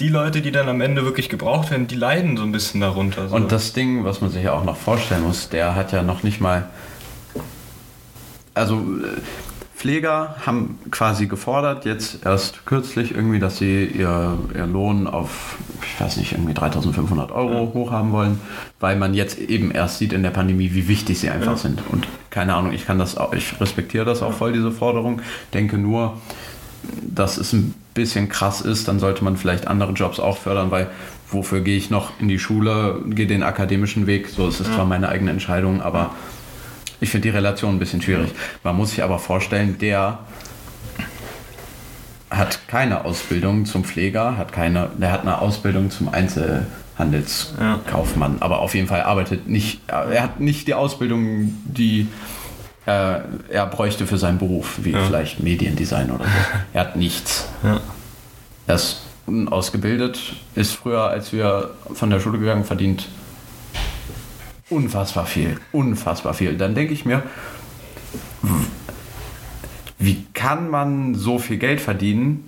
die Leute, die dann am Ende wirklich gebraucht werden, die leiden so ein bisschen darunter. So. Und das Ding, was man sich ja auch noch vorstellen muss, der hat ja noch nicht mal. Also äh, Pfleger haben quasi gefordert, jetzt erst kürzlich irgendwie, dass sie ihr, ihr Lohn auf, ich weiß nicht, irgendwie 3500 Euro hochhaben wollen, weil man jetzt eben erst sieht in der Pandemie, wie wichtig sie einfach Ja. sind. Und keine Ahnung, ich kann das auch, ich respektiere das auch voll, diese Forderung. Denke nur, dass es ein bisschen krass ist, dann sollte man vielleicht andere Jobs auch fördern, weil wofür gehe ich noch in die Schule, gehe den akademischen Weg, so es ist zwar meine eigene Entscheidung, aber ich finde die Relation ein bisschen schwierig. Man muss sich aber vorstellen, der hat keine Ausbildung zum Pfleger, hat keine, der hat eine Ausbildung zum Einzelhandelskaufmann, aber auf jeden Fall arbeitet nicht, er hat nicht die Ausbildung, die äh, er bräuchte für seinen Beruf, wie vielleicht Mediendesign oder so. Er hat nichts. ja. Er ist unausgebildet, ist früher, als wir von der Schule gegangen, verdient unfassbar viel. Unfassbar viel. Dann denke ich mir, wie kann man so viel Geld verdienen,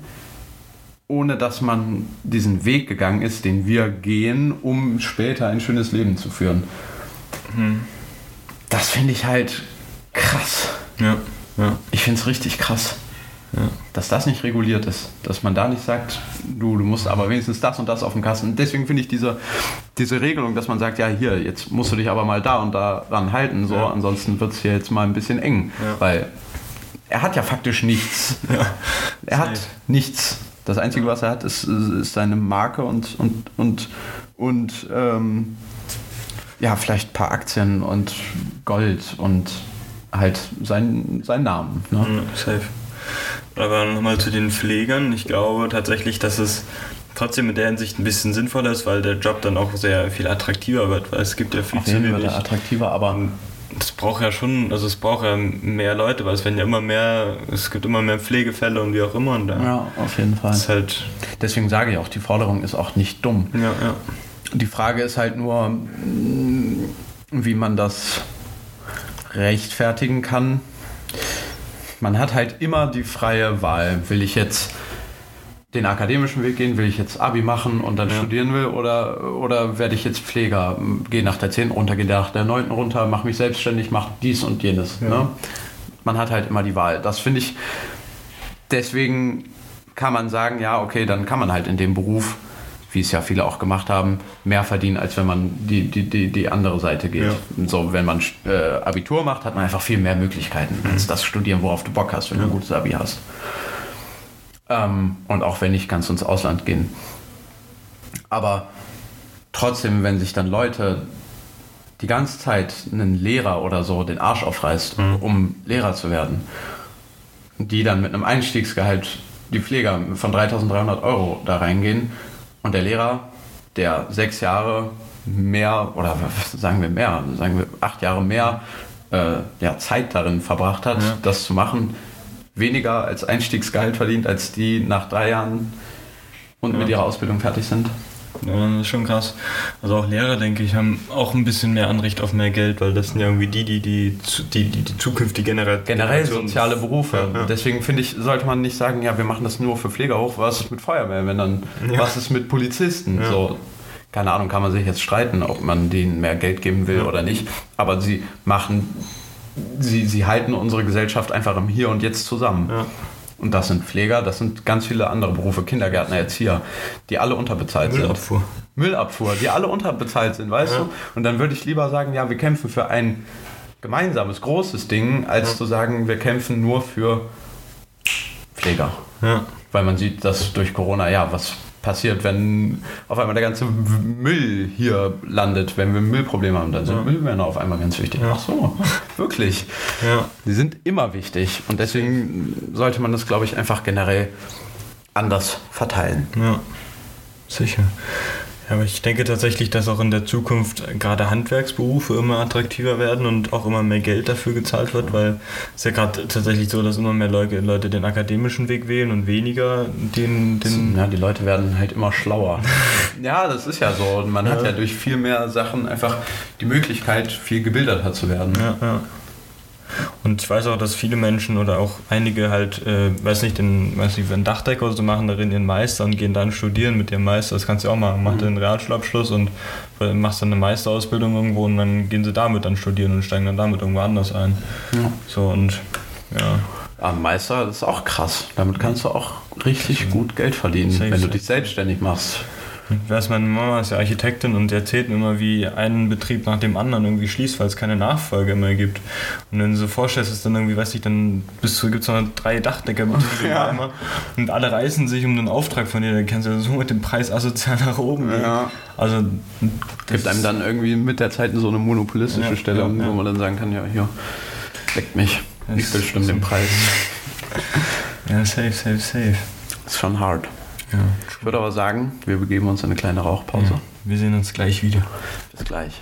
ohne dass man diesen Weg gegangen ist, den wir gehen, um später ein schönes Leben zu führen? Das finde ich halt krass. Ja. Ja. Ich finde es richtig krass, dass das nicht reguliert ist. Dass man da nicht sagt, du, du musst aber wenigstens das und das auf dem Kasten. Deswegen finde ich diese, diese Regelung, dass man sagt, ja, hier, jetzt musst du dich aber mal da und da ran halten, so, Ja. ansonsten wird es hier jetzt mal ein bisschen eng. Ja. Weil er hat ja faktisch nichts. Er hat nichts. Das Einzige, was er hat, ist, ist seine Marke und, und, und, und ähm, ja, vielleicht ein paar Aktien und Gold und halt sein, sein Namen. Ne? Safe. Aber nochmal zu den Pflegern. Ich glaube tatsächlich, dass es trotzdem in der Hinsicht ein bisschen sinnvoller ist, weil der Job dann auch sehr viel attraktiver wird, weil es gibt ja viel Auf zu wenig. attraktiver, aber Es braucht ja schon, also es braucht ja mehr Leute, weil es werden ja immer mehr, es gibt immer mehr Pflegefälle und wie auch immer. Und ja, auf jeden Fall. ist halt, Deswegen sage ich auch, die Forderung ist auch nicht dumm. ja, ja. Die Frage ist halt nur, wie man das rechtfertigen kann. Man hat halt immer die freie Wahl. Will ich jetzt den akademischen Weg gehen, will ich jetzt Abi machen und dann ja. studieren will oder, oder werde ich jetzt Pfleger, gehe nach der 10. runter, gehe nach der 9. runter, mache mich selbstständig, mache dies und jenes. Ja. Ne? Man hat halt immer die Wahl. Das finde ich, deswegen kann man sagen, ja, okay, dann kann man halt in dem Beruf, wie es ja viele auch gemacht haben, mehr verdienen, als wenn man die, die, die, die andere Seite geht. Ja. So, wenn man äh, Abitur macht, hat man einfach viel mehr Möglichkeiten, mhm. als das Studieren, worauf du Bock hast, wenn du ein gutes Abi hast. Ähm, und auch wenn nicht, kannst du ins Ausland gehen. Aber trotzdem, wenn sich dann Leute die ganze Zeit einen Lehrer oder so den Arsch aufreißt, mhm. um Lehrer zu werden, die dann mit einem Einstiegsgehalt die Pfleger von 3300 Euro da reingehen und der Lehrer, der sechs Jahre mehr oder sagen wir mehr, sagen wir acht Jahre mehr äh, ja, Zeit darin verbracht hat, ja. das zu machen, weniger als Einstiegsgehalt verdient, als die nach drei Jahren und ja. mit ihrer Ausbildung fertig sind. Ja, das ist schon krass. Also auch Lehrer, denke ich, haben auch ein bisschen mehr Anrecht auf mehr Geld, weil das sind ja irgendwie die, die die, die, die, die zukünftige Generation... Generell soziale Berufe. Ja, ja. Deswegen finde ich, sollte man nicht sagen, ja, wir machen das nur für Pfleger hoch, was ist mit Feuerwehrmännern, ja. was ist mit Polizisten, so keine Ahnung, kann man sich jetzt streiten, ob man denen mehr Geld geben will oder nicht. Aber sie machen sie, sie halten unsere Gesellschaft einfach im Hier und Jetzt zusammen. Und das sind Pfleger, das sind ganz viele andere Berufe, Kindergärtner, Erzieher, die alle unterbezahlt Müllabfuhr. sind. Müllabfuhr. die alle unterbezahlt sind, weißt ja. du? Und dann würde ich lieber sagen, ja, wir kämpfen für ein gemeinsames, großes Ding, als ja. zu sagen, wir kämpfen nur für Pfleger. Ja. Weil man sieht, dass durch Corona, ja, was passiert, wenn auf einmal der ganze Müll hier landet, wenn wir Müllprobleme haben, dann sind ja. Müllmänner auf einmal ganz wichtig. Ja. Ach so, wirklich. Ja. Die sind immer wichtig und deswegen sollte man das, glaube ich, einfach generell anders verteilen. Ja, sicher. Ja, aber ich denke tatsächlich, dass auch in der Zukunft gerade Handwerksberufe immer attraktiver werden und auch immer mehr Geld dafür gezahlt wird, weil es ja gerade tatsächlich so, dass immer mehr Leute, Leute den akademischen Weg wählen und weniger den, den. Ja, die Leute werden halt immer schlauer. ja, das ist ja so. Man ja. hat ja durch viel mehr Sachen einfach die Möglichkeit, viel gebildeter zu werden. Ja, ja. Und ich weiß auch, dass viele Menschen oder auch einige halt, äh, weiß nicht, den, weiß nicht, einen Dachdecker oder so machen darin ihren Meister und gehen dann studieren mit ihrem Meister. Das kannst du auch machen. Mach mhm. den Realschulabschluss und machst dann eine Meisterausbildung irgendwo und dann gehen sie damit dann studieren und steigen dann damit irgendwo anders ein. Ja. So und ja. Ja, Meister, das ist auch krass. Damit kannst du auch richtig gut Geld verdienen, wenn du dich selbstständig machst. Ich weiß, meine Mama ist ja Architektin und erzählt mir immer, wie ein Betrieb nach dem anderen irgendwie schließt, weil es keine Nachfolge mehr gibt. Und wenn du so vorstellst, ist dann irgendwie, weiß ich, dann bis zu gibt es noch drei Dachdeckerbetriebe ja. immer und alle reißen sich um den Auftrag von dir, dann kannst du so mit dem Preis asozial nach oben gehen. Ja. Also gibt einem dann irgendwie mit der Zeit so eine monopolistische ja, Stellung, wo man dann sagen kann, ja, hier, leckt mich. Ich bestimme den Preis. Ja, safe, safe, safe. Ist schon hart. Ja. Ich würde aber sagen, wir begeben uns in eine kleine Rauchpause. Ja, wir sehen uns gleich wieder. Bis gleich.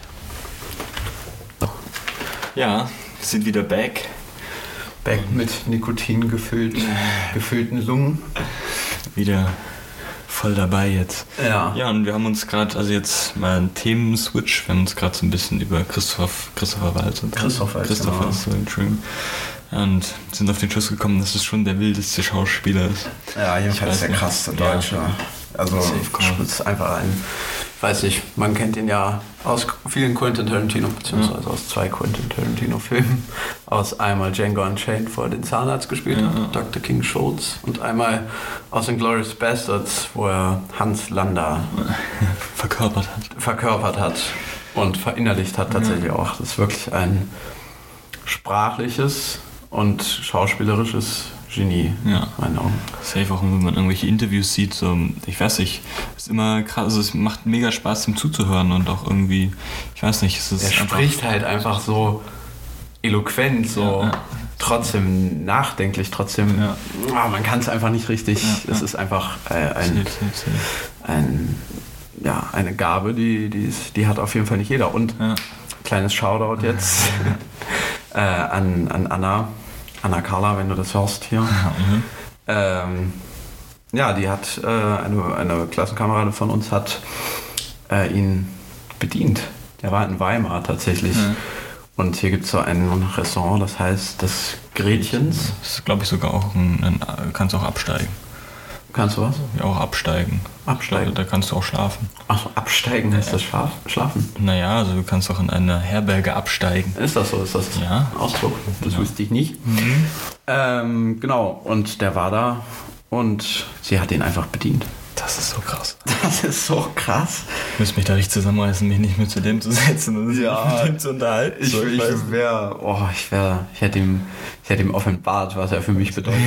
Ja, wir sind wieder back. Back mit Nikotin gefüllt, gefüllten Lungen. Wieder voll dabei jetzt. Ja. Ja, und wir haben uns gerade, also jetzt mal einen Themenswitch, wir haben uns gerade so ein bisschen über Christoph, Christopher Waltz und Christoph Waltz, Christopher, genau. Entschuldigung, und sind auf den Schluss gekommen, dass es schon der wildeste Schauspieler ist. Ja, jedenfalls der krasseste Deutsche. Ja. Also es ist einfach ein, weiß ich, man kennt ihn ja aus vielen Quentin Tarantino, beziehungsweise ja. aus zwei Quentin Tarantino-Filmen. Aus einmal Django Unchained, wo er den Zahnarzt gespielt ja. hat, Dr. King Schultz, und einmal aus den Glorious Bastards, wo er Hans Lander verkörpert hat. Verkörpert hat und verinnerlicht hat tatsächlich auch. Das ist wirklich ein sprachliches, und schauspielerisches Genie. Ja. Meine Augen. Safe auch, wenn man irgendwelche Interviews sieht, so, ich weiß nicht, ist immer krass, also es macht mega Spaß, ihm zuzuhören und auch irgendwie, ich weiß nicht, es ist. Er spricht halt einfach so eloquent, so ja, ja. trotzdem nachdenklich, trotzdem, ja. oh, man kann es einfach nicht richtig, es ist einfach äh, ein, safe. ein, ja, eine Gabe, die, die, ist, die hat auf jeden Fall nicht jeder. Und kleines Shoutout jetzt äh, an, an Anna Anna Carla, wenn du das hörst hier. Mhm. Ähm, ja, die hat, äh, eine, eine Klassenkameradin von uns hat äh, ihn bedient. Der war in Weimar tatsächlich. Mhm. Und hier gibt es so ein Restaurant, das heißt das Gretchens. Das ist, glaube ich, sogar auch ein, ein kannst auch absteigen. Kannst du was? Ja, auch absteigen. Absteigen? Da, da kannst du auch schlafen. Achso, absteigen heißt das Schlaf Schlafen? Naja, also du kannst auch in eine Herberge absteigen. Ist das so? Ist das Ja. ein Ausdruck? Das wusste ich nicht. Ähm, genau, und der war da und sie hat ihn einfach bedient. Das ist so krass. Das ist so krass. Ich müsste mich da richtig zusammenreißen, mich nicht mehr zu dem zu setzen und Ja. mit dem zu unterhalten. Ich, So, ich weiß- wäre, oh, ich wäre, ich hätte ihm, ich hätte ihm offenbart, was er für mich bedeutet,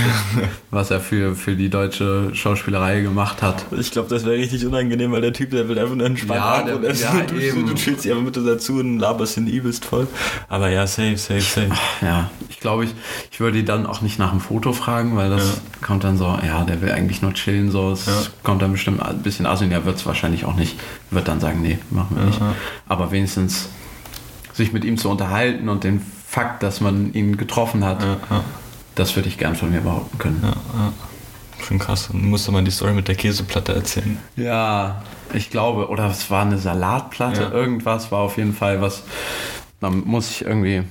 was er für, für die deutsche Schauspielerei gemacht hat. Ich glaube, das wäre richtig unangenehm, weil der Typ, der will einfach nur entspannen Ja, der- und essen. ja, du, eben. du chillst dich einfach mit dazu und laberst ihn übelst voll. Aber ja, safe, safe, safe. Ja, ich glaube, ich, ich würde ihn dann auch nicht nach einem Foto fragen, weil das kommt dann so, ja, der will eigentlich nur chillen, so, es Ja. kommt dann bestimmt ein bisschen aus und er wird es wahrscheinlich auch nicht, wird dann sagen, nee, machen wir nicht. Ja. Aber wenigstens sich mit ihm zu unterhalten und den Fakt, dass man ihn getroffen hat, Ja, ja, das würde ich gern von mir behaupten können. ja. Schon krass. Und du musst doch mal die Story mit der Käseplatte erzählen. Ja, ich glaube, oder es war eine Salatplatte, irgendwas war auf jeden Fall was. Da muss ich irgendwie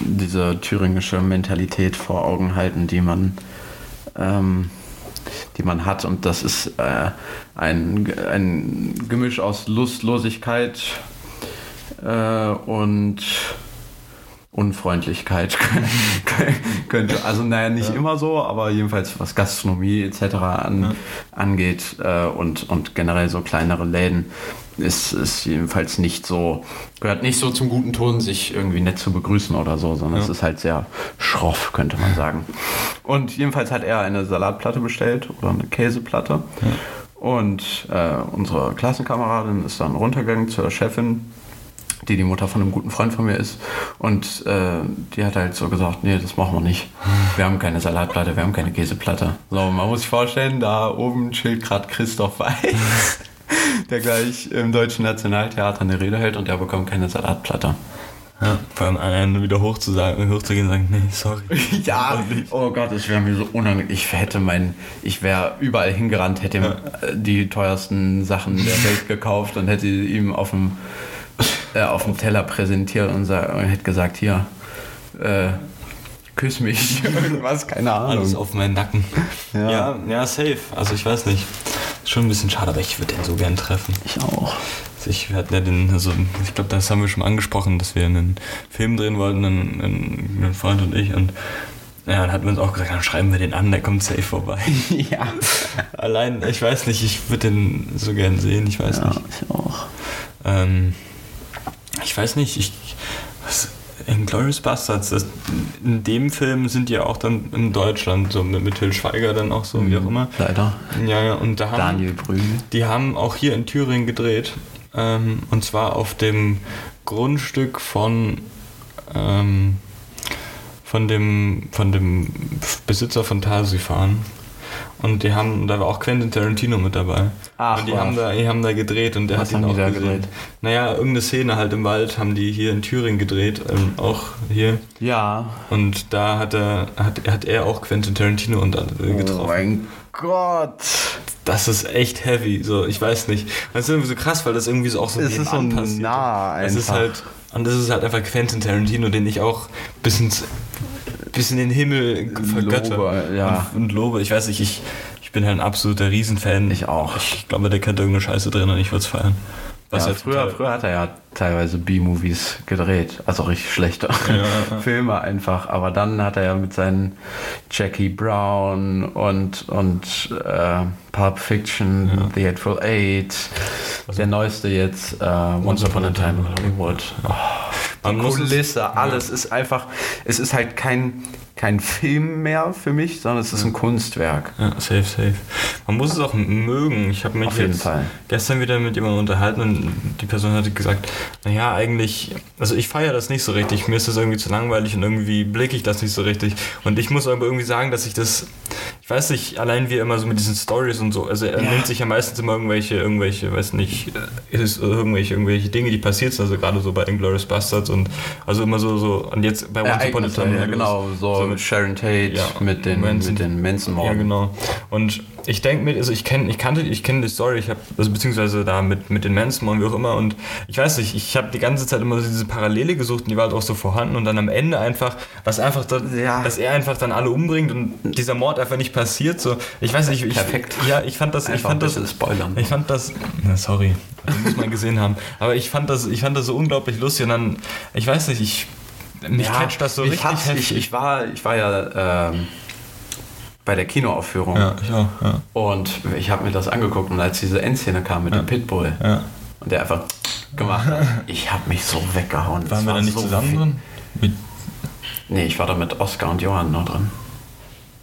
diese thüringische Mentalität vor Augen halten, die man, ähm, die man hat. Und das ist äh, ein, ein Gemisch aus Lustlosigkeit äh, und Unfreundlichkeit könnte, also naja, nicht immer so, aber jedenfalls was Gastronomie etc. An, angeht äh, und, und generell so kleinere Läden ist, ist jedenfalls nicht so, gehört nicht so zum guten Ton, sich irgendwie nett zu begrüßen oder so, sondern es ist halt sehr schroff, könnte man sagen. Und jedenfalls hat er eine Salatplatte bestellt oder eine Käseplatte. Und äh, unsere Klassenkameradin ist dann runtergegangen zur Chefin die die Mutter von einem guten Freund von mir ist. Und äh, die hat halt so gesagt, nee, das machen wir nicht. Wir haben keine Salatplatte, wir haben keine Käseplatte. So, man muss sich vorstellen, da oben chillt gerade Christoph Weiß, der gleich im Deutschen Nationaltheater eine Rede hält und der bekommt keine Salatplatte. Ja. Vor allem einen wieder hoch zu sagen, hochzugehen und sagen, nee, sorry. Ja, oh Gott, es wäre mir so unangenehm. Ich hätte mein, ich wäre überall hingerannt, hätte ihm äh, die teuersten Sachen der Welt gekauft und hätte ihm auf dem, äh, auf dem Teller präsentiert und, sa- und hätte gesagt, hier, äh, küss mich, irgendwas, keine Alles Ahnung. auf meinen Nacken. Ja. ja, ja, safe. Also ich weiß nicht. Ist schon ein bisschen schade, aber ich würde den so gern treffen. Ich auch. Also ich, ja den, also ich glaube, das haben wir schon mal angesprochen, dass wir einen Film drehen wollten, ein, ein, ein Freund und ich. Und ja, dann hatten wir uns auch gesagt, dann schreiben wir den an, der kommt safe vorbei. ja. Allein, ich weiß nicht, ich würde den so gern sehen, ich weiß Ja, nicht. ich auch. Ähm, ich weiß nicht, ich. Was, in Glorious Bastards, das, in dem Film sind die ja auch dann in Deutschland, so mit, mit Till Schweiger dann auch so, wie auch immer. Leider. Ja, ja, und da haben. Daniel Brühl. Die haben auch hier in Thüringen gedreht. Ähm, und zwar auf dem Grundstück von, ähm, von, dem, von dem Besitzer von Tarsifan. Und die haben, da war auch Quentin Tarantino mit dabei. Ach, und die was. haben, da, die haben da gedreht und der Was hat ihn haben auch die da gesehen. gedreht? Naja, irgendeine Szene halt im Wald haben die hier in Thüringen gedreht, ähm, auch hier. Ja. Und da hat er, hat, hat er auch Quentin Tarantino und, äh, getroffen. Oh mein Gott. Das ist echt heavy. So, ich weiß nicht. Das ist irgendwie so krass, weil das irgendwie so auch so Es ist so passiert. nah Es ist einfach. halt und das ist halt einfach Quentin Tarantino, den ich auch bis ins bis in den Himmel vergötter Lobe, ja. und, und lobe. Ich weiß nicht, ich, ich bin halt ein absoluter Riesenfan. Ich auch. Ich glaube, der kennt irgendeine Scheiße drin und ich würde es feiern. Was ja, früher, früher hat er ja teilweise B-Movies gedreht, also richtig schlechte Filme einfach. Aber dann hat er ja mit seinen Jackie Brown und, und äh, Pulp Fiction, The Hateful Eight, der neueste jetzt, äh, Once Upon a Time in Hollywood. Man Die Kulisse, alles ist einfach, es ist halt kein, kein Film mehr für mich, sondern es ist ein Kunstwerk. Ja, safe, safe. Man muss es auch mögen. Ich habe mich Auf jeden jetzt Fall. gestern wieder mit jemandem unterhalten und die Person hatte gesagt, naja, eigentlich, also ich feiere das nicht so richtig. Mir ist das irgendwie zu langweilig und irgendwie blicke ich das nicht so richtig. Und ich muss aber irgendwie sagen, dass ich das, ich weiß nicht, allein wie er immer so mit diesen Stories und so, also er Ja. nimmt sich ja meistens immer irgendwelche, irgendwelche, weiß nicht, äh, ist irgendwelche, irgendwelche Dinge, die passiert sind, also gerade so bei Inglourious Bastards und also immer so, so, und jetzt bei Once Upon a Time. ja, genau, so, So mit Sharon Tate, Ja, mit den, Manson. mit den Manson-Morden. Ja, genau. Und ich denke mir, also ich kenne, ich kannte, ich kenne die Story, ich habe, also beziehungsweise da mit, mit den Manson und wie auch immer und ich weiß nicht, ich habe die ganze Zeit immer so diese Parallele gesucht und die war halt auch so vorhanden und dann am Ende einfach, was einfach, da, Ja. dass er einfach dann alle umbringt und dieser Mord einfach nicht passiert. So, ich weiß nicht, ich, Perfekt. Ja, ich fand das, ich fand das, spoilern. ich fand das, na, sorry, das muss man gesehen haben. Aber ich fand das, ich fand das so unglaublich lustig und dann, ich weiß nicht, ich, mich catcht das so ich richtig. Ich, ich, war, ich war ja ähm, bei der Kinoaufführung ja, ich auch, ja. und ich habe mir das angeguckt und als diese Endszene kam mit dem Pitbull ja. und der einfach gemacht hat, ich habe mich so weggehauen. Waren wir da nicht so zusammen drin? Mit, Nee, ich war da mit Oskar und Johann noch drin.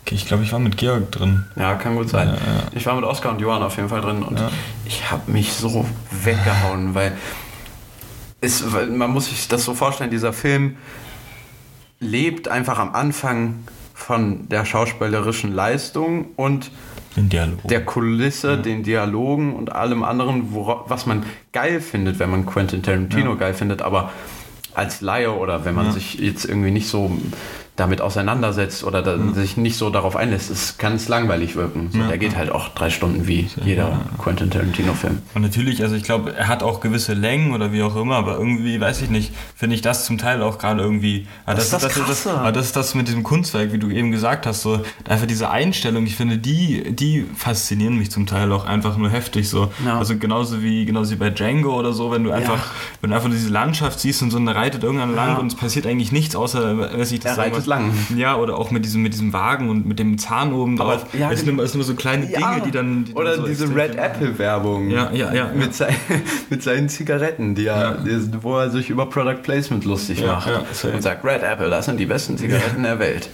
okay, ich glaube, ich war mit Georg drin. Ja, kann gut sein. Ja, ja. Ich war mit Oskar und Johann auf jeden Fall drin und Ja. ich habe mich so weggehauen, weil, es, weil man muss sich das so vorstellen, dieser Film lebt einfach am Anfang von der schauspielerischen Leistung und der Kulisse, den Dialogen und allem anderen, wora- was man geil findet, wenn man Quentin Tarantino geil findet, aber als Laie oder wenn man sich jetzt irgendwie nicht so damit auseinandersetzt oder da, sich nicht so darauf einlässt, es kann es langweilig wirken. So, Der geht halt auch drei Stunden wie jeder Quentin Tarantino-Film. Und natürlich, also ich glaube, er hat auch gewisse Längen oder wie auch immer, aber irgendwie, weiß ich nicht, finde ich das zum Teil auch gerade irgendwie. Aber Das ist das das, Krasse. aber das ist das mit diesem Kunstwerk, wie du eben gesagt hast, so einfach diese Einstellung, ich finde, die, die faszinieren mich zum Teil auch einfach nur heftig so. Ja. Also genauso wie, genauso wie bei Django oder so, wenn du einfach, wenn du einfach diese Landschaft siehst und so eine reitet irgendwann lang Ja. und es passiert eigentlich nichts, außer, weiß ich, das sagen wir- lang. Ja, oder auch mit diesem, mit diesem Wagen und mit dem Zahn oben Aber- drauf. ja, es, sind genau. immer, sind immer so kleine Dinge, die dann. Die dann Oder so diese Red Apple-Werbung. Ja, ja, ja, Mit, sein, mit seinen Zigaretten, die er, die, wo er sich über Product Placement lustig macht. und sagt, Red Apple, das sind die besten Zigaretten der Welt.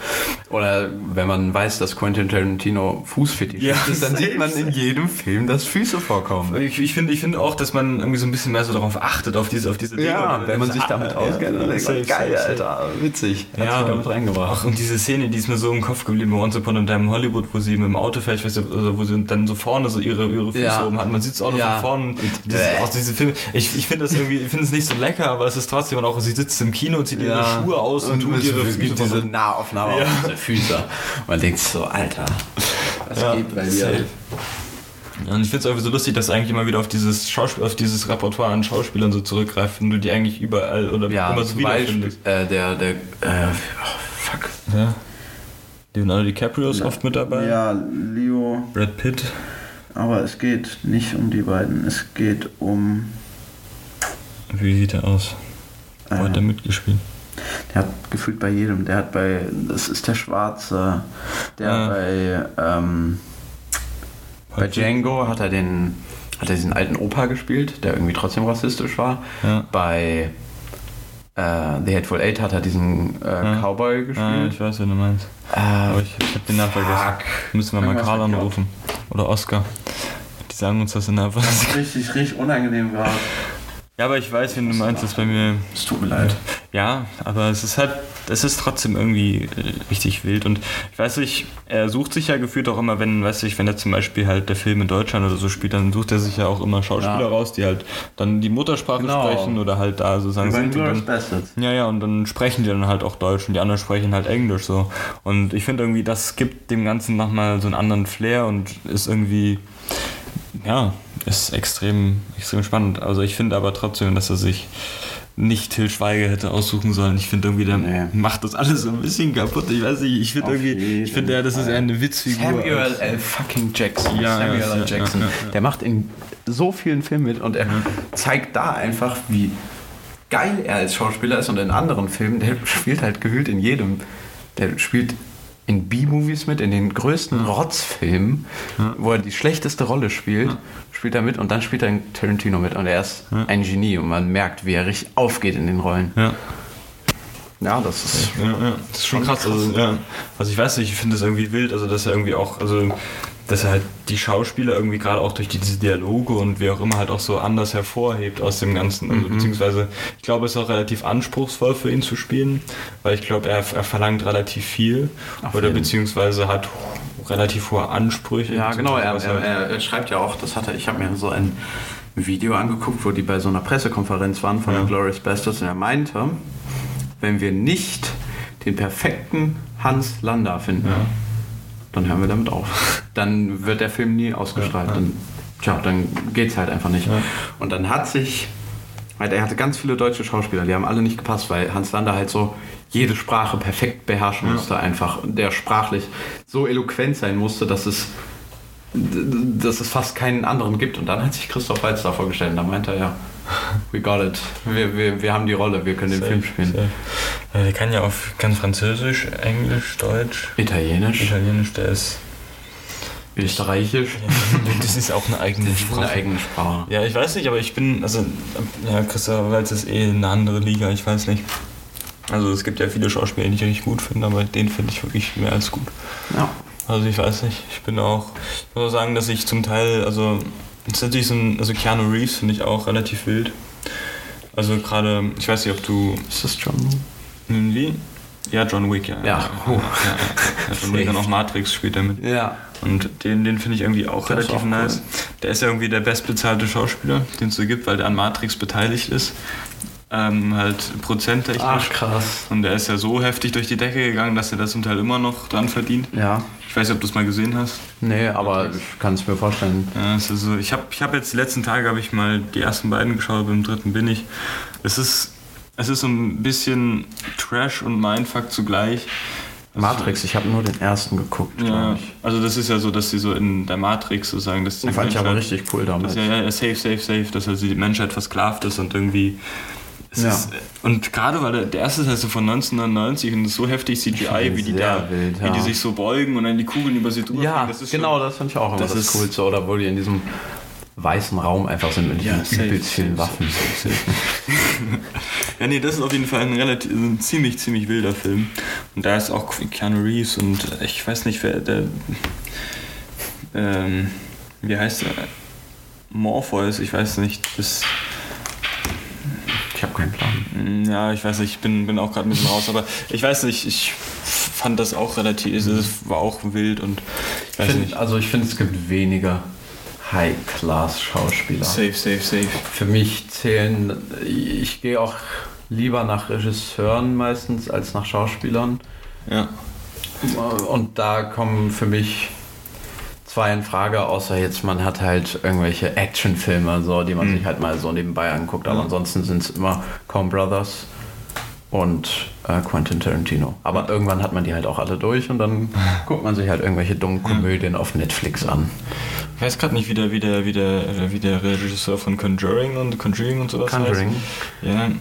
Oder wenn man weiß, dass Quentin Tarantino Fußfetisch Ja, ist, dann sieht man in jedem Film, dass Füße vorkommen. Ich, ich finde ich finde auch, dass man irgendwie so ein bisschen mehr so darauf achtet, auf diese, auf diese Dinge. Ja, wenn man sich damit auskennt, ja, dann denkt man, geil, safe. Alter, witzig. Ja, und- reingebracht. Ach, und diese Szene, die ist mir so im Kopf geblieben, Once Upon a Time in Hollywood, wo sie mit dem Auto fährt, ich weiß nicht, also wo sie dann so vorne so ihre, ihre Füße Ja. oben hat. Man sieht es auch noch Ja. von vorne. Und diese, Bäh. auch diese Filme. Ich, ich finde das irgendwie, ich finde es nicht so lecker, aber es ist trotzdem auch, sie sitzt im Kino und zieht ihre Schuhe aus und, tut es ihre Füße diese Nahaufnahme Ja. auf Füße. Man denkt so, Alter, was Ja, geht bei dir? Und ich finde es irgendwie so lustig, dass eigentlich immer wieder auf dieses Schauspiel, auf dieses Repertoire an Schauspielern so zurückgreift und du die eigentlich überall oder Ja, immer so zum Beispiel, wiederfindest. äh, der, der, äh, fuck. Ja. Leonardo DiCaprio ist oft mit dabei. Ja, Leo. Brad Pitt. Aber es geht nicht um die beiden. Es geht um. Wie sieht er aus? Wo hat er mitgespielt? Der hat gefühlt bei jedem. Der hat bei. Das ist der Schwarze. Der Ah. bei. Ähm, Bei Django hat er den, hat er diesen alten Opa gespielt, der irgendwie trotzdem rassistisch war. Ja. Bei äh, The Hateful Eight hat er diesen äh, Ja. Cowboy Ah, gespielt. ich weiß, wen du meinst. Äh, Aber ich, ich hab den Namen vergessen. fuck. Müssen wir mal Karl anrufen. Oder Oscar. Die sagen uns das in der richtig, richtig unangenehm gerade. Ja, aber ich weiß, wen du meinst, das ist bei mir. Es tut mir leid. Ja, aber es ist halt, es ist trotzdem irgendwie äh, richtig wild und ich weiß nicht, er sucht sich ja gefühlt auch immer, wenn, weiß ich, wenn er zum Beispiel halt der Film in Deutschland oder so spielt, dann sucht er sich ja auch immer Schauspieler Ja. raus, die halt dann die Muttersprache Genau. sprechen oder halt da sozusagen sind. dann-. Ja, ja, und dann sprechen die dann halt auch Deutsch und die anderen sprechen halt Englisch so. Und ich finde irgendwie, das gibt dem Ganzen nochmal so einen anderen Flair und ist irgendwie, ja, ist extrem, extrem spannend. Also ich finde aber trotzdem, dass er sich nicht Till Schweiger hätte aussuchen sollen. Ich finde irgendwie, der Nee. macht das alles so ein bisschen kaputt. Ich weiß nicht, ich finde irgendwie, ich finde ja, das ist eher eine Witzfigur. Samuel L. fucking Jackson. Ja, Samuel ja, L. ja, Jackson. ja, ja. Der macht in so vielen Filmen mit und er zeigt da einfach, wie geil er als Schauspieler ist und in anderen Filmen, der spielt halt gehüllt in jedem. Der spielt in B-Movies mit, in den größten Rotzfilmen, wo er die schlechteste Rolle spielt, spielt er mit und dann spielt er in Tarantino mit und er ist ein Genie und man merkt, wie er richtig aufgeht in den Rollen. Ja. Ja, das ist Ja, ja, das ist schon krass. Also, ja. also ich weiß nicht, ich finde es irgendwie wild, also dass er irgendwie auch, also dass er halt die Schauspieler irgendwie gerade auch durch die, diese Dialoge und wie auch immer halt auch so anders hervorhebt aus dem Ganzen. Also, Beziehungsweise, ich glaube, es ist auch relativ anspruchsvoll für ihn zu spielen, weil ich glaube, er, er verlangt relativ viel Auf oder jeden. beziehungsweise hat relativ hohe Ansprüche. Ja, genau. Er, er, er, schreibt ja auch, das hat er, ich habe mir so ein Video angeguckt, wo die bei so einer Pressekonferenz waren von Ja. den Glorious Bastards und er meinte, wenn wir nicht den perfekten Hans Landa finden, dann hören wir damit auf. Dann wird der Film nie ausgestrahlt. Dann, tja, dann geht's halt einfach nicht. Und dann hat sich, halt, er hatte ganz viele deutsche Schauspieler, die haben alle nicht gepasst, weil Hans Landa halt so jede Sprache perfekt beherrschen musste, einfach. Der sprachlich so eloquent sein musste, dass es, dass es fast keinen anderen gibt. Und dann hat sich Christoph Waltz da vorgestellt und da meinte er, ja, we got it. Wir, wir, wir haben die Rolle, wir können den Film spielen. Ja, der kann ja auch kann Französisch, Englisch, Deutsch, Italienisch, Italienisch, der ist. Österreichisch, Das ist auch eine eigene eine Sprache. eigene Sprache. Ja, ich weiß nicht, aber ich bin, also, ja, Christoph Waltz ist eh eine andere Liga, ich weiß nicht. Also es gibt ja viele Schauspieler, die ich richtig gut finde, aber den finde ich wirklich mehr als gut. Ja. Also ich weiß nicht, ich bin auch, ich muss auch sagen, dass ich zum Teil, also ist natürlich so ein, also Keanu Reeves finde ich auch relativ wild. Also gerade, ich weiß nicht, ob du, Ist das John? hm, wie? Ja, John Wick, ja. Ja. ja, ja, ja. John Wick und auch Matrix spielt er mit. Ja. Und den, den finde ich irgendwie auch ist relativ auch cool. nice. Der ist ja irgendwie der bestbezahlte Schauspieler, den es so gibt, weil der an Matrix beteiligt ist. Ähm, halt prozenttechnisch. Ach, krass. Und der ist ja so heftig durch die Decke gegangen, dass er das zum Teil immer noch dran verdient. Ja. Ich weiß nicht, ob du es mal gesehen hast. Nee, aber ich kann es mir vorstellen. Ja, es ist so, ich habe ich hab jetzt die letzten Tage habe ich mal die ersten beiden geschaut, beim dritten bin ich. Es ist, es ist so ein bisschen Trash und Mindfuck zugleich. Matrix, ich habe nur den ersten geguckt, Ja, also das ist ja so, dass sie so in der Matrix sozusagen, Den fand ich aber Menschheit- richtig cool Das damals. ja, ja, safe, safe, safe, dass also die Menschheit versklavt ist und irgendwie. Es Ja. ist, und gerade weil der, der erste ist halt so von 1999 und so heftig CGI, wie die da, wild, wie ja. die sich so beugen und dann die Kugeln über sie drüber Ja, fliegen. Das ist genau, schon, das fand ich auch immer das das, ist- Coolste. Oder wo die in diesem weißen Raum einfach sind mit Ja, safe, übelst vielen safe, Waffen. Ja, nee, das ist auf jeden Fall ein relativ, ein ziemlich, ziemlich wilder Film. Und da ist auch Keanu Reeves und ich weiß nicht, wer der. Ähm, wie heißt der? Morpheus, ich weiß nicht. Das, Ich habe keinen Plan. Ja, ich weiß nicht, ich bin, bin auch gerade ein bisschen raus, aber ich weiß nicht, ich fand das auch relativ, es war auch wild und ich Ich weiß find, nicht. also ich finde, es gibt weniger High-Class-Schauspieler. Safe, safe, safe. Für mich zählen, ich gehe auch lieber nach Regisseuren meistens als nach Schauspielern. Ja. Und da kommen für mich zwei in Frage, außer jetzt man hat halt irgendwelche Actionfilme, so, die man sich halt mal so nebenbei anguckt. Aber Ja. ansonsten sind es immer Coen Brothers und äh, Quentin Tarantino. Aber irgendwann hat man die halt auch alle durch und dann guckt man sich halt irgendwelche dummen Komödien auf Netflix an. Ich weiß gerade nicht, wie der, wie, der, wie, der, wie der Regisseur von Conjuring und Conjuring und sowas Conjuring. heißt. Ja,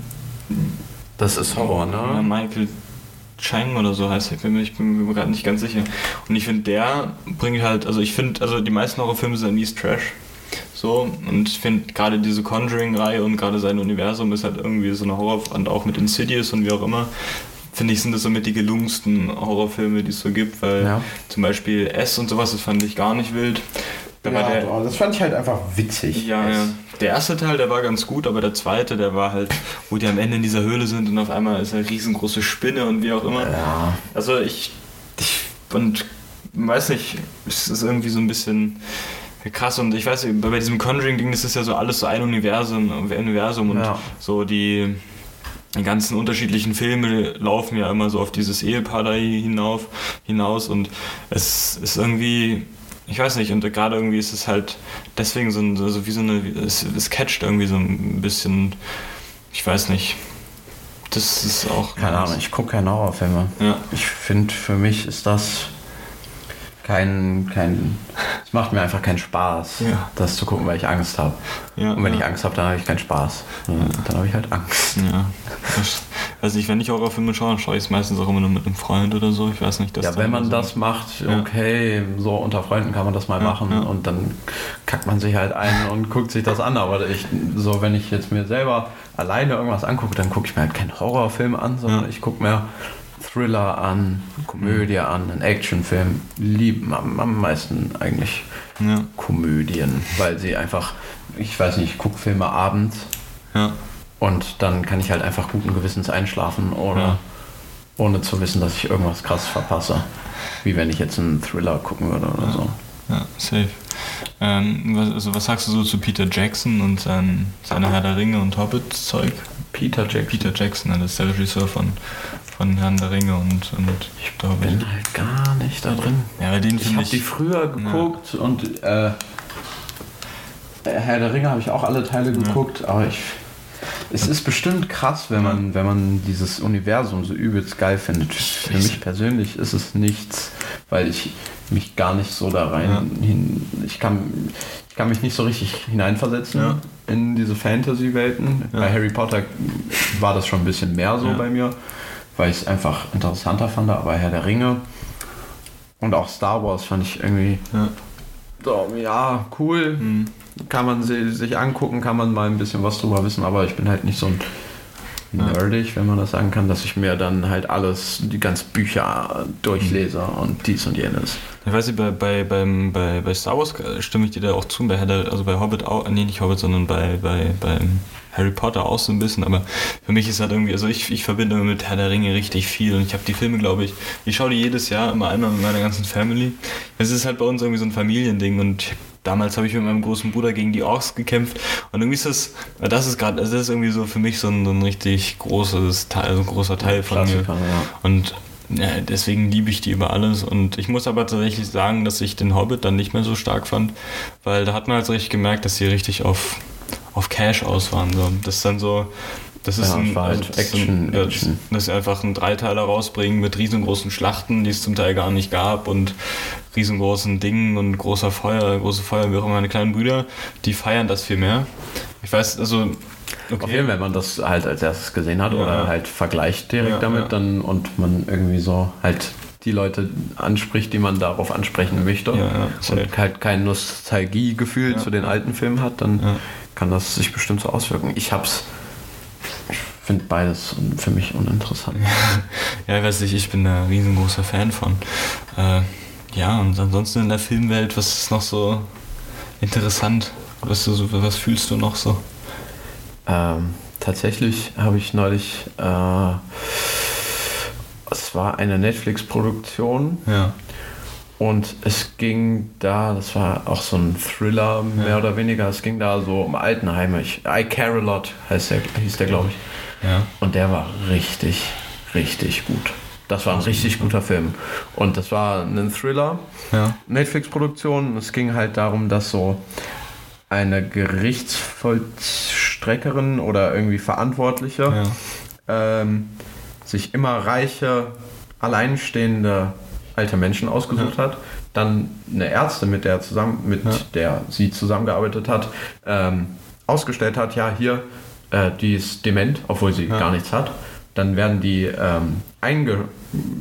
Das ist Horror, ja, ne? Michael Chang oder so heißt er, ich bin mir, ich bin mir gerade nicht ganz sicher. Und ich finde, der bringt halt, also ich finde, also die meisten Horrorfilme sind mies Trash. So, und ich finde gerade diese Conjuring-Reihe und gerade sein Universum ist halt irgendwie so eine Horror- und auch mit Insidious und wie auch immer, finde ich, sind das somit die gelungensten Horrorfilme, die es so gibt, weil Ja. zum Beispiel S und sowas, das fand ich gar nicht wild. Da war der, das fand ich halt einfach witzig. ja, ja. Der erste Teil, der war ganz gut, aber der zweite, der war halt, wo die am Ende in dieser Höhle sind und auf einmal ist eine riesengroße Spinne und wie auch immer. Ja. Also ich, ich und weiß nicht, es ist irgendwie so ein bisschen krass und ich weiß bei diesem Conjuring-Ding, das ist ja so alles so ein Universum, Universum und Ja. so die, die ganzen unterschiedlichen Filme laufen ja immer so auf dieses Ehepaar da hinauf, hinaus und es ist irgendwie, ich weiß nicht, und gerade irgendwie ist es halt deswegen so, ein, so wie so eine, es, es catcht irgendwie so ein bisschen, ich weiß nicht. Das ist auch. Keine Ahnung, ich gucke keine Horrorfilme. Ja. Ich finde, für mich ist das kein, kein. Es macht mir einfach keinen Spaß, Ja. das zu gucken, weil ich Angst habe. Ja, Und wenn ich Angst habe, dann habe ich keinen Spaß. Dann habe ich halt Angst. Ja. Ich weiß nicht, wenn ich Horrorfilme schaue, dann schaue ich es meistens auch immer nur mit einem Freund oder so. Ich weiß nicht, dass Ja, wenn man so- das macht, Ja. okay, so unter Freunden kann man das mal Ja, machen ja. und dann kackt man sich halt ein und guckt sich das an. Aber ich, so, wenn ich jetzt mir selber alleine irgendwas angucke, dann gucke ich mir halt keinen Horrorfilm an, sondern Ja. ich gucke mir Thriller an, Komödie an, einen Actionfilm. Lieben am, am meisten eigentlich Ja, Komödien, weil sie einfach, ich weiß nicht, ich gucke Filme abends ja. Und dann kann ich halt einfach guten Gewissens einschlafen oder Ja. ohne zu wissen, dass ich irgendwas krass verpasse. Wie wenn ich jetzt einen Thriller gucken würde oder so. Ja, safe. Ähm, was, also was sagst du so zu Peter Jackson und sein, seiner Herr der Ringe und Hobbit-Zeug? Peter Jackson. Peter Jackson, das ist der Regisseur von, von Herrn der Ringe und, und Ich der Hobbit. bin halt gar nicht da drin. Ja, bei denen Ich habe die früher geguckt und äh, Herr der Ringe habe ich auch alle Teile geguckt, aber ich Es ist bestimmt krass, wenn man, wenn man dieses Universum so übelst geil findet. Für mich persönlich ist es nichts, weil ich mich gar nicht so da rein Ja. hin. Ich kann, ich kann mich nicht so richtig hineinversetzen Ja. in diese Fantasy-Welten. Ja. Bei Harry Potter war das schon ein bisschen mehr so bei mir, weil ich es einfach interessanter fand, aber Herr der Ringe und auch Star Wars fand ich irgendwie Ja. so, ja, cool. Hm. Kann man si- sich angucken, kann man mal ein bisschen was drüber wissen, aber ich bin halt nicht so ein nerdig, wenn man das sagen kann, dass ich mir dann halt alles, die ganzen Bücher durchlese und dies und jenes. Ich weiß nicht, bei, bei, beim, bei, bei Star Wars äh, stimme ich dir da auch zu, bei Herr also bei Hobbit auch, nee, nicht Hobbit, sondern bei, bei, beim Harry Potter auch so ein bisschen, aber für mich ist halt irgendwie, also ich, ich verbinde mit Herr der Ringe richtig viel und ich habe die Filme, glaube ich, ich schaue die jedes Jahr immer einmal mit meiner ganzen Family. Es ist halt bei uns irgendwie so ein Familiending und ich, damals habe ich mit meinem großen Bruder gegen die Orks gekämpft und irgendwie ist das, das ist gerade, also das ist irgendwie so für mich so ein, so ein richtig großes Teil, also ein großer Teil von mir. Ja. Und ja, deswegen liebe ich die über alles. Und ich muss aber tatsächlich sagen, dass ich den Hobbit dann nicht mehr so stark fand, weil da hat man halt so richtig gemerkt, dass sie richtig auf, auf Cash aus waren. So. Das ist dann so. Das ist Ja, ein, halt das ist Action, ein, Action. dass sie einfach einen Dreiteiler rausbringen mit riesengroßen Schlachten, die es zum Teil gar nicht gab und riesengroßen Dingen und großer Feuer, große Feuer, wie auch immer meine kleinen Brüder, die feiern das viel mehr. Ich weiß, also Auf jeden Fall, wenn man das halt als erstes gesehen hat Ja. oder halt vergleicht direkt Ja, damit ja. dann und man irgendwie so halt die Leute anspricht, die man darauf ansprechen möchte und halt kein Nostalgiegefühl zu den alten Filmen hat, dann kann das sich bestimmt so auswirken. Ich hab's, finde beides für mich uninteressant. Ja, ich weiß nicht, ich bin da ein riesengroßer Fan von. Äh, ja, und ansonsten in der Filmwelt, was ist noch so interessant? Was, was fühlst du noch so? Ähm, tatsächlich habe ich neulich, äh, es war eine Netflix-Produktion Ja. und es ging da, das war auch so ein Thriller mehr Ja. oder weniger, es ging da so um Altenheime. Ich, I Care a Lot heißt der, hieß der, glaube ich. Ja. Und der war richtig, richtig gut. Das war ein richtig guter Film. Und das war ein Thriller. Ja. Netflix-Produktion. Es ging halt darum, dass so eine Gerichtsvollstreckerin oder irgendwie Verantwortliche Ja. ähm, sich immer reiche, alleinstehende alte Menschen ausgesucht hat. Dann eine Ärztin, mit der, zusammen, mit Ja. der sie zusammengearbeitet hat, ähm, ausgestellt hat, ja, hier, äh, die ist dement, obwohl sie Ja. gar nichts hat. Dann werden die ähm, einge,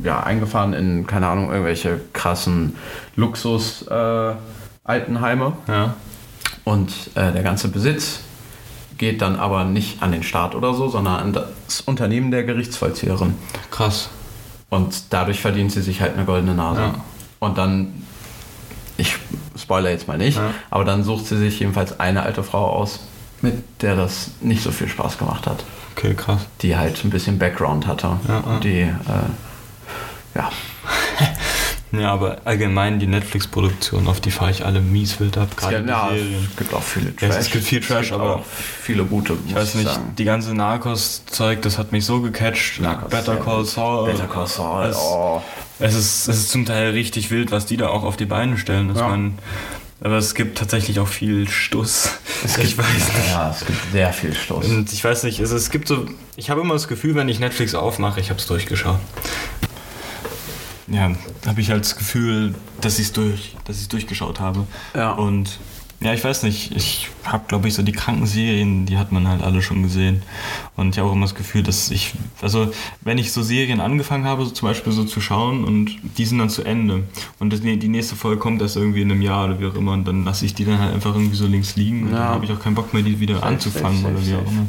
ja, eingefahren in, keine Ahnung, irgendwelche krassen Luxus-Altenheime. Äh. Ja. Und äh, der ganze Besitz geht dann aber nicht an den Staat oder so, sondern an das Unternehmen der Gerichtsvollzieherin. Krass. Und dadurch verdient sie sich halt eine goldene Nase. Ja. Und dann, ich spoiler jetzt mal nicht, Ja. aber dann sucht sie sich jedenfalls eine alte Frau aus, mit der das nicht so viel Spaß gemacht hat. Okay, krass. Die halt ein bisschen Background hatte. Ja, ja. Die, äh, ja, Ja, aber allgemein die Netflix-Produktion, auf die fahre ich alle mies wild ab. Gerade ja, Serien. es gibt auch viele Ja, Trash. es gibt viel Trash, aber- auch viele gute, Ich weiß nicht, die ganze Narcos-Zeug, das hat mich so gecatcht. Narcos, Better ja. Call Saul. Better Call Saul, Es, oh. es, ist, es ist zum Teil richtig wild, was die da auch auf die Beine stellen. Dass Ja. Aber es gibt tatsächlich auch viel Stuss. Es ich gibt, weiß nicht. Ja, es gibt sehr viel Stoß. Und ich weiß nicht, es, es gibt so. Ich habe immer das Gefühl, wenn ich Netflix aufmache, ich habe es durchgeschaut. Ja, habe ich halt das Gefühl, dass ich es durch, dass ich's durchgeschaut habe. Ja. Und ja, ich weiß nicht, ich habe, glaube ich, so die kranken Serien, die hat man halt alle schon gesehen. Und ich habe auch immer das Gefühl, dass ich, also wenn ich so Serien angefangen habe, so zum Beispiel so zu schauen und die sind dann zu Ende und das, die nächste Folge kommt erst irgendwie in einem Jahr oder wie auch immer und dann lasse ich die dann halt einfach irgendwie so links liegen und Ja. dann habe ich auch keinen Bock mehr, die wieder Safe, anzufangen safe, oder wie auch immer.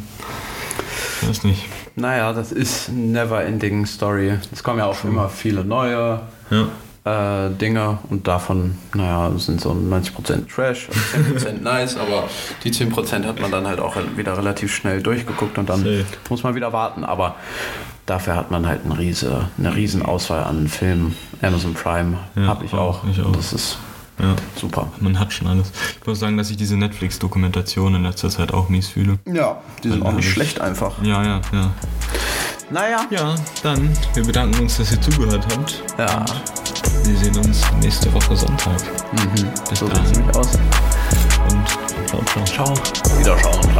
Ich weiß nicht. Naja, das ist never ending Story. Es kommen ja auch immer viele neue Ja. Äh, Dinge und davon, naja, sind so 90% Trash, und 10% nice, aber die 10% hat man dann halt auch wieder relativ schnell durchgeguckt und dann Safe. muss man wieder warten. Aber dafür hat man halt eine, riese, eine riesen Auswahl an Filmen. Amazon Prime Ja, habe ich auch. ich auch. Und das ist Ja. super. Man hat schon alles. Ich muss sagen, dass ich diese Netflix-Dokumentation in letzter Zeit auch mies fühle. Ja, die sind auch nicht schlecht einfach. Ja, ja, ja. Naja. Ja, dann, wir bedanken uns, dass ihr zugehört habt. Ja, Wir sehen uns nächste Woche Sonntag. mhm. Bis so dann. nämlich aus. Und ciao, ciao. Ciao. Wiederschauen und